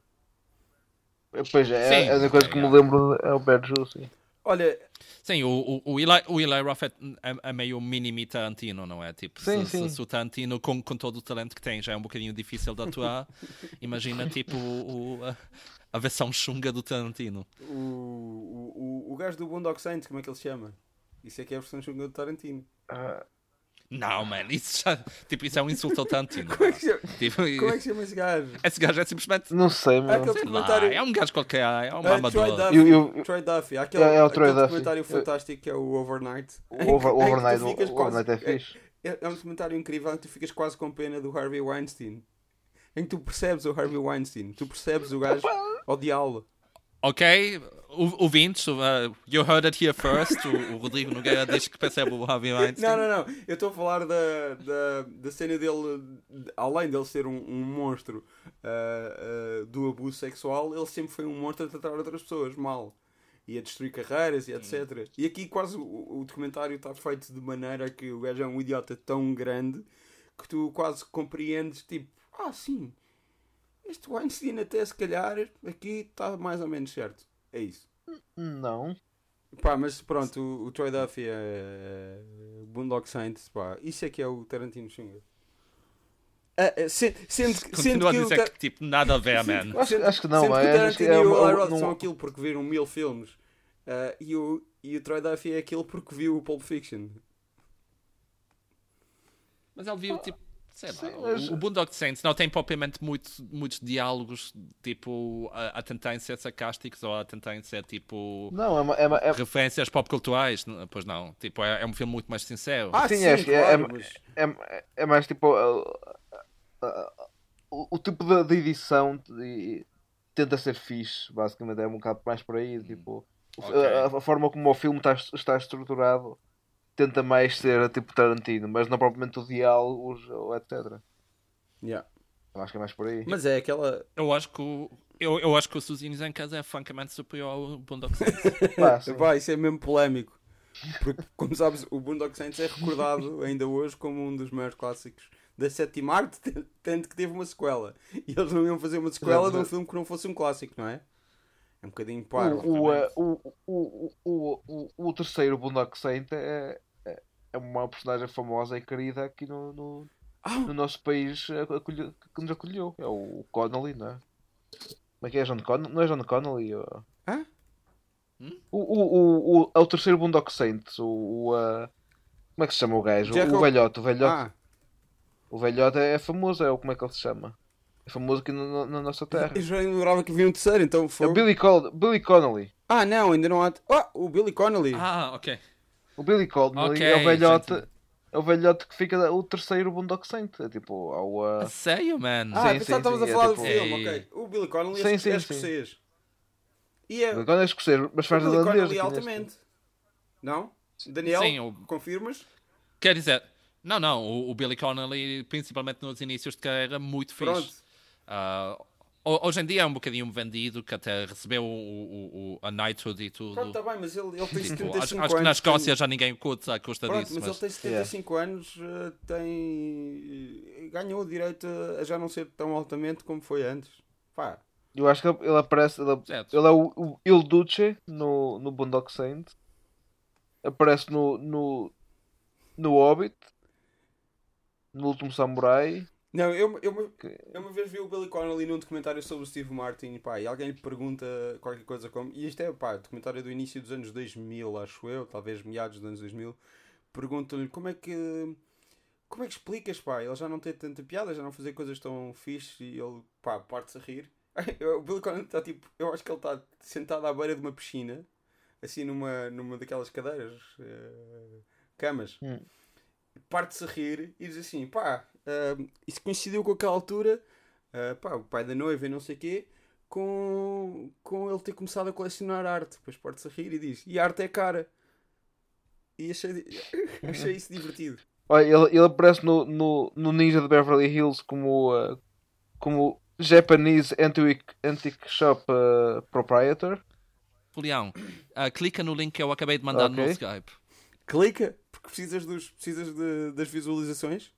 Pois é, Sim, é a coisa que me é. lembro é o Juice. sim. Olha, Sim, o, o, o, Eli, o Eli Roth é, é, é meio mini Tarantino, não é? Tipo, Sim, se, sim. se, se o Tarantino, com, com todo o talento que tem, já é um bocadinho difícil de atuar, (laughs) imagina, tipo, o, o- a, a versão chunga do Tarantino. o, o, o, o gajo do Boondock Saints, como é que ele se chama? Isso é que é a versão chunga do Tarantino. Ah, Não, man, isso já, tipo, isso é um insulto ao Tarantino. (laughs) Como é que chama, Tipo, como é que se chama esse gajo? Esse gajo é simplesmente. não sei, meu. Aquele sei lá, é um gajo qualquer, é um Ah, amador. Troy Duffy. Eu- eu- eu- Troy Duffy. Aquele, É, é o Troy aquele Duffy. documentário Eu- fantástico que é o Overnight. O Em over- em overnight, o ficas quase- overnight é fixe. É, é um documentário incrível em que tu ficas quase com pena do Harvey Weinstein. Em que tu percebes o Harvey Weinstein. Tu percebes o gajo (laughs) odiá-lo. Ok, ouvintes, uh, you heard it here first. O, o Rodrigo Nogueira diz que percebe o Harvey Weinstein. Não, não, não. Eu estou a falar da, da, da cena dele, de- além dele ser um, um monstro ah, ah, do abuso sexual, ele sempre foi um monstro a tratar outras pessoas mal. E a destruir carreiras e etc. E aqui quase o, o documentário está feito de maneira que o gajo é um idiota tão grande que tu quase compreendes, tipo, ah, sim, este Weinstein até se calhar aqui está mais ou menos certo. É isso. Não. Pá, mas pronto, o, o Troy Duffy é, é Boondock Saints, pá, isso é que é o Tarantino Xinga. Ah, ah, se- sendo, que- sendo Continua a que dizer Ta- que, tipo, nada a ver, man. Acho, acho que não, sendo mas que o acho Tarantino que é e o Roth não- são aquilo porque viram mil filmes ah, e, o, e o Troy Duffy é aquilo porque viu o Pulp Fiction. Mas ele viu, tipo, sei lá, Sim, mas- o Boondock Saints não tem propriamente muito, muitos diálogos, tipo, a, a tentarem ser sarcásticos ou a tentarem ser, tipo, Não, é, uma- é, uma- é, referências pop culturais. Pois não, tipo, é, é um filme muito mais sincero. Ah, Sim, é- claro, é- mas... é, é mais tipo. uh, uh, o, o tipo de, de edição e- tenta ser fixe, basicamente. É um bocado mais por aí. Tipo, o- Ok. a, a forma como o filme está, está estruturado tenta mais ser tipo Tarantino, mas não propriamente o diálogos ou etc. Yeah. Eu acho que é mais por aí. Mas é aquela. Eu acho que o, eu, eu acho que o Suzinhos em Casa é francamente superior ao Boondock Saints. (laughs) Pá, isso é mesmo polémico. Porque, como sabes, o Boondock Saints é recordado ainda hoje como um dos maiores clásicos da sétima arte, (laughs) tanto que teve uma sequela. E eles não iam fazer uma sequela de um filme que não fosse um clássico, não é? É um bocadinho parvo. o, o, uh, o, o, o, o, o terceiro Boondock Saint é, é, é uma personagem famosa e querida aqui no, no, Ah, no nosso país eh, acolheu- que nos acolheu. É o Connolly, não é? Como é que é? John Con não é John Connolly? ou- Hã? O, o, o, o, é o terceiro Boondock Saints. O, o, uh, como é que se chama o gajo? Jacob- O velhote. O velhote, ah, o velhote é, é famoso. É, o- como é que ele se chama? É famoso aqui no- no- na nossa terra. eu já lembrava que havia um terceiro, então É foi. o Billy, Col Billy Connolly. Ah, não, ainda não há. Ah, o Billy Connolly. ah, ok. O Billy Connolly Ok, é o velhote. entendi. É o velhote que fica o terceiro Boondock Saint. É tipo, ao, A uh, sério, man? ah, sim, pensava que sim, estavas a sim, é falar tipo- do filme, Ei. ok. O Billy Connolly Sim, é, sim, é sim. escocês. E é. Billy Connolly é escocês, mas O faz Billy irlandês. Connolly aqui neste. altamente. Não? Daniel, Sim, o- confirmas? Quer dizer, não, não, o, o Billy Connolly, principalmente nos inícios de carreira, muito fixe. Pronto. Ah, ho- hoje em dia é um bocadinho vendido, que até recebeu o, o, o- a Knighthood e tudo. Pronto, está bem, mas ele, ele tem Tipo, 75 acho, anos. acho que na tem- Escócia já ninguém curte à custa Pronto, disso. mas, Mas, ele tem 75 anos, eh, tem. ganhou o direito a- já não ser tão altamente como foi antes. Pá, Eu acho que ele ele aparece. Ele, ele é o, o Il Duce no, no Boondock Saint. Aparece no, no, no Hobbit. No Último Samurai. Não, eu, eu, eu uma vez vi o Billy Connolly num documentário sobre o Steve Martin pá, e alguém lhe pergunta qualquer coisa como. E isto é pá, documentário do início dos anos 2000, acho eu, talvez meados dos anos 2000. Perguntam-lhe como é que. Como é que explicas, pá? Ele já não tem tanta piada, já não fazer coisas tão fixe e ele, pá, parte-se a rir. (laughs) o Billy Connolly está tipo. Eu acho que ele está sentado à beira de uma piscina, assim numa, numa daquelas cadeiras, eh, camas Hum. Parte-se a rir e diz assim: pá, ah, isso coincidiu com aquela altura, ah, pá, o pai da noiva e não sei o quê, com, com ele ter começado a colecionar arte. Depois parte-se a rir e diz: e a arte é cara. E achei, (laughs) achei isso divertido. Olha, ele, ele aparece no, no, no Ninja de Beverly Hills como, uh, como Japanese Antique, Antique Shop uh, Proprietor. Leão, uh, clica no link que eu acabei de mandar Ok. no Skype. Clica, porque precisas, dos, precisas de- das visualizações.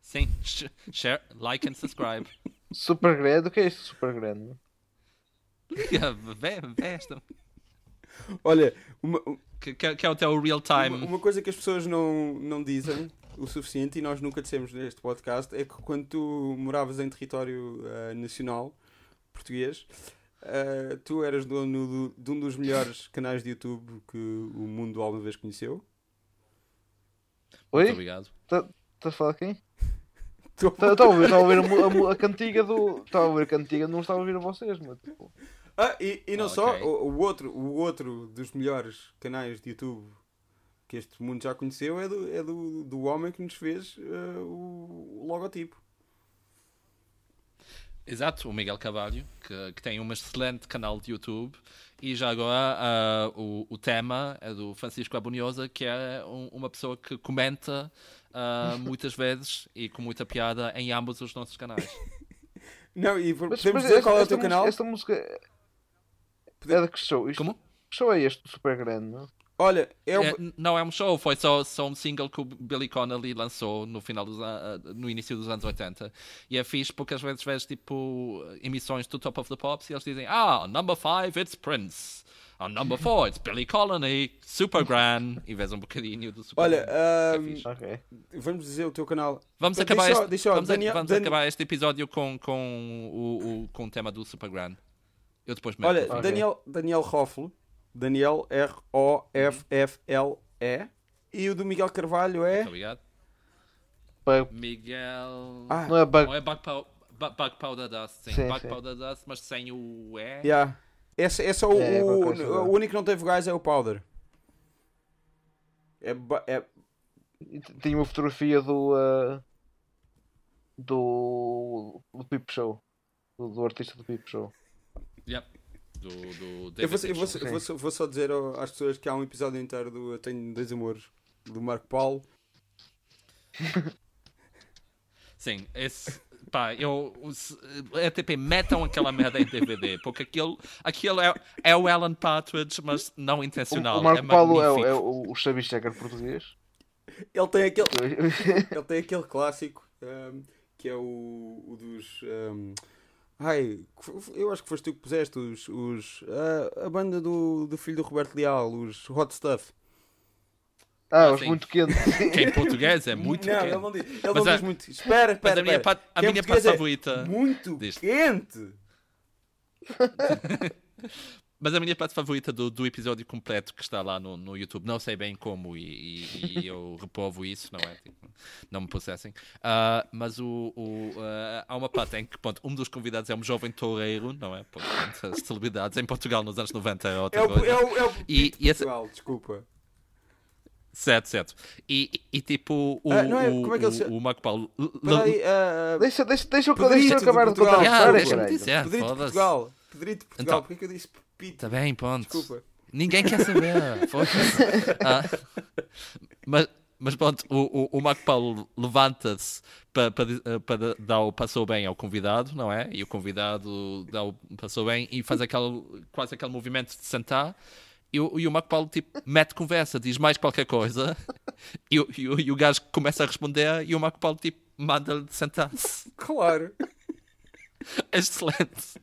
Sim, sh- (laughs) share, like and subscribe. Super grande. O que é isto super grande? (laughs) Liga, esta. Olha, uma, Que, que, que é o teu real time. uma, uma coisa que as pessoas não, não dizem o suficiente e nós nunca dissemos neste podcast é que quando tu moravas em território ah, nacional português, ah, tu eras dono do- de um dos melhores canais de YouTube que o mundo alguma vez conheceu. Muito Oi? obrigado. Estás a falar quem? (laughs) Estava a ouvir, estava a, ouvir a, mu- a, mu- a (laughs) cantiga do. Estava a ouvir a cantiga, não estava a ouvir a vocês, mas tipo. Ah, e, e não Ok. só, o, o outro, o outro dos melhores canais de YouTube que este mundo já conheceu é do, é do, do homem que nos fez ah, o, o logotipo. Exato, o Miguel Carvalho, que, que tem um excelente canal de YouTube. E já agora ah, o, o tema é do Francisco Abunhosa, que é um- uma pessoa que comenta ah, (laughs) muitas vezes e com muita piada em ambos os nossos canais. (laughs) Não, e Mas, podemos mas dizer esta- qual é o teu música- canal? Esta música. É de que show? Isto, Como? Que show é este super grande? Não? Olha, é, o- É, não é um show, foi só, só um single que o Billy Connolly lançou no, final dos, no início dos anos 80. E é fixe porque às vezes vês tipo emissões do Top of the Pops e eles dizem: Ah, number 5 it's Prince. On number (laughs) 4 it's Billy Connolly, Super Gran. E vês um bocadinho do Super olha, Gran. ahm, fixe. Ok. vamos dizer o teu canal. Vamos Deixa acabar, este, deixa só, vamos, a- acabar este episódio com, com, o, o, com o tema do Super Gran. Eu depois meto. Olha. Daniel, Daniel Roffle, Daniel R-O-F-F-L-E, e o do Miguel Carvalho é. Muito obrigado. Miguel. Ah, Não é bug. Não é Bug, Pow- Bu- Bug Powder Dust, sim. Sim, Bug. Powder Dust, mas sem o E. yeah. Esse, esse é o, É, o, coisa. o único que não teve gás é o Powder. É, é- Tinha uma fotografia do. uh, do. do Pip Show. Do, do artista do Pip Show. Yep. Do, do Eu, David vou, eu, vou, eu vou só- vou só dizer às pessoas que há um episódio inteiro do Eu Tenho Dois Amores do Marco Paulo. (laughs) Sim, esse. Pá, eu. os- ETP metam aquela merda em DVD, porque aquilo, aquilo é, é o Alan Partridge, mas não O, intencional. o Marco é Paulo é, o- magnífico. é o, o Xabi Checker português. Ele tem aquele, (laughs) ele tem aquele clássico ahm, que é o, o dos. ahm, ai, eu acho que foste tu que puseste os. os a, a banda do, do filho do Roberto Leal, os Hot Stuff. Ah, Ah, os sim. muito quentes. (laughs) Que em português é muito não, quente. ele não diz, ele Mas não a- diz muito. Espera, espera, Mas a minha, espera. parte, a minha parte é favorita. Muito Diz. quente! (laughs) Mas a minha parte favorita do, do episódio completo que está lá no, no YouTube, não sei bem como e, e- e (laughs) eu reprovo isso, não é? Tipo, não me processem. Ah, mas o, o, ah, há uma parte em que pronto, um dos convidados é um jovem toureiro, não é? Portanto, as celebridades em Portugal nos anos 90 é outra É o, coisa. é o, é o E- e esse- Portugal, desculpa. Certo, certo. E, e, tipo, o, Ah, é- o, como é que ele se- o, o Marco Paulo. l- Espera l- aí, ah, Deixa, deixa, deixa, deixa eu acabar de Portugal. contar a história, Pedrito de. Portugal. Pedrito de Portugal, Então- porquê que eu disse Pito? Tá bem, ponto. Desculpa. Ninguém quer saber. (laughs) Ah, mas, mas pronto, o, o, o Marco Paulo levanta-se para, para, para dar o passou bem ao convidado, não é? E o convidado dá o passou bem e faz aquele, quase aquele movimento de sentar. E o, e o Marco Paulo tipo, mete conversa, diz mais qualquer coisa. E, o- e, e o gajo começa a responder e o Marco Paulo tipo, manda-lhe sentar-se. Claro. (laughs) Excelente.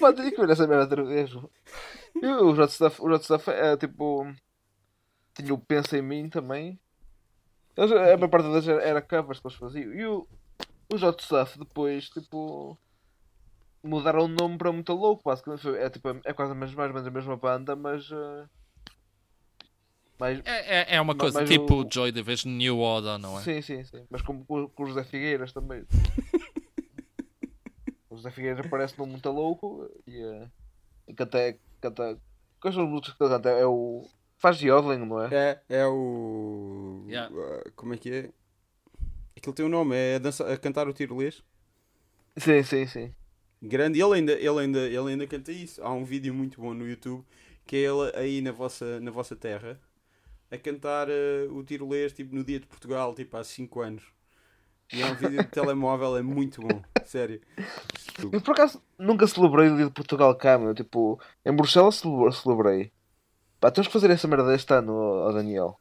Pá, tinha que ver essa merda outra vez. E o Hot Stuff, o Hot Stuff é tipo. Tinha o Pensa em Mim também. Eles, a maior parte das era, era covers que eles faziam. E o, o Hot Stuff depois, tipo. Mudaram o nome para muito louco, basicamente. É, tipo, é quase mais, mais ou menos a mesma banda, mas. eh, mais, É, é, é uma coisa mas tipo o- Joy Division New Order, não é? Sim, sim, sim. Mas como com, com o José Figueiras também. (laughs) o José Figueiras aparece num muito louco e, eh, e canta, canta. Quais são as músicas que ele canta? É o. Faz yodeling, não é? É, é o. Yeah. ah, como é que é? Aquilo tem um nome, é a, dança, a cantar o tirolês. Sim, sim, sim. Grande, ele ainda, ele, ainda, ele ainda canta isso. Há um vídeo muito bom no YouTube que é ele aí na vossa, na vossa terra a cantar ah, o tirolês tipo, no dia de Portugal, tipo há 5 anos. E é um vídeo de telemóvel, é muito bom. Sério. Eu por acaso nunca celebrei o dia de Portugal cá, meu. Tipo, em Bruxelas cele- celebrei. Pá, temos que fazer essa merda este ano, ó Daniel.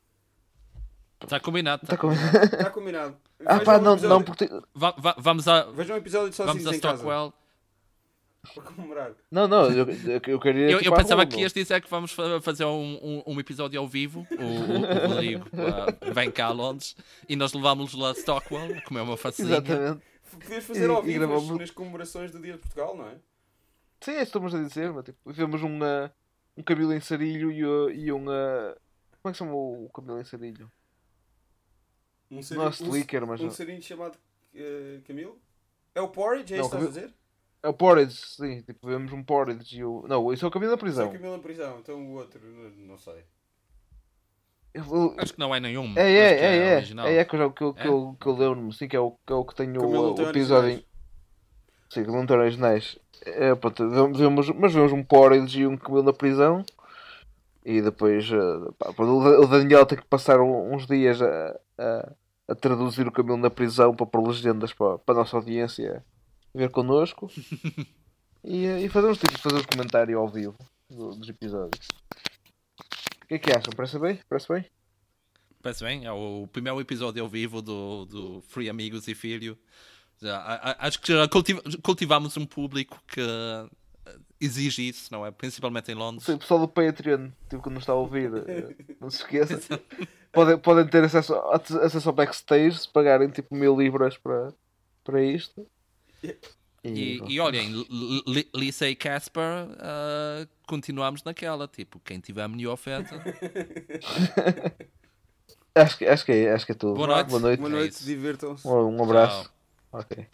Está combinado. Está tá com... Está combinado. Ah Vejam pá, um não, episódio- não, porque. Va- va- vamos a, Vejam um episódio de vamos Sozinhos a em Casa. Para comemorar. Não, não, eu, eu, queria. Eu, tipo, eu à pensava que ias dizer que vamos fa- fazer um, um, um episódio ao vivo. O, o- o Rodrigo (laughs) ah, vem cá a Londres e nós levámos-lo lá a Stockwell a comer uma facinha. Exatamente. Podias fazer ao E- e vivo gravamos- nas- comemorações do Dia de Portugal, não é? Sim, é isso que estamos a dizer, mas tipo, vemos um, uh, um cabelo em sarilho e, uh, e um. uh, como é que se chama o cabelo em sarilho? Um Não é sarinho, slicker, mas. um, um sarinho chamado eh, Camilo? É o Porridge, é Não, isso que estás a dizer? É o Porridge, sim. Tipo, vemos um Porridge e o. Não, isso é o cabelo da Só prisão. o Camilo na prisão, então o outro, não, sei. Ele- Acho que não é nenhum. É, é, que é, é. original. É, é que eu, que eu, que É? eu, que eu lembro-me, sim, que é o que, é o que tenho Camilo o, o episódio. em- Sim, que não tem originais. É, pronto, vemos, mas vemos um Porridge e um cabelo na prisão. E depois uh, pá, o Da- o Daniel tem que passar uns dias a, a, a traduzir o cabelo na prisão para pôr legendas para, para a nossa audiência ver connosco. (laughs) e, uh, e fazemos tipo fazer um comentário ao vivo do- dos episódios. O que é que acham? Parece bem? Parece bem? Parece bem, é o primeiro episódio ao vivo do, do Free Amigos e Filho. Já, a- a- acho que já cultiva- cultivamos um público que eh, exige isso, não é? Principalmente em Londres. Sim, o pessoal do Patreon, tipo, que nos está a ouvir, eh, não se esqueça. (laughs) podem, podem ter acesso, acesso ao backstage se pagarem tipo mil libras para, para isto. E, e olhem, Lisa e Casper, ah, continuamos naquela, tipo, quem tiver a melhor oferta. (laughs) acho, que, acho, que é, acho que é tudo. Boa noite. Boa noite. Boa É noite, isso. divirtam-se. Um, um abraço. Tchau. Ok.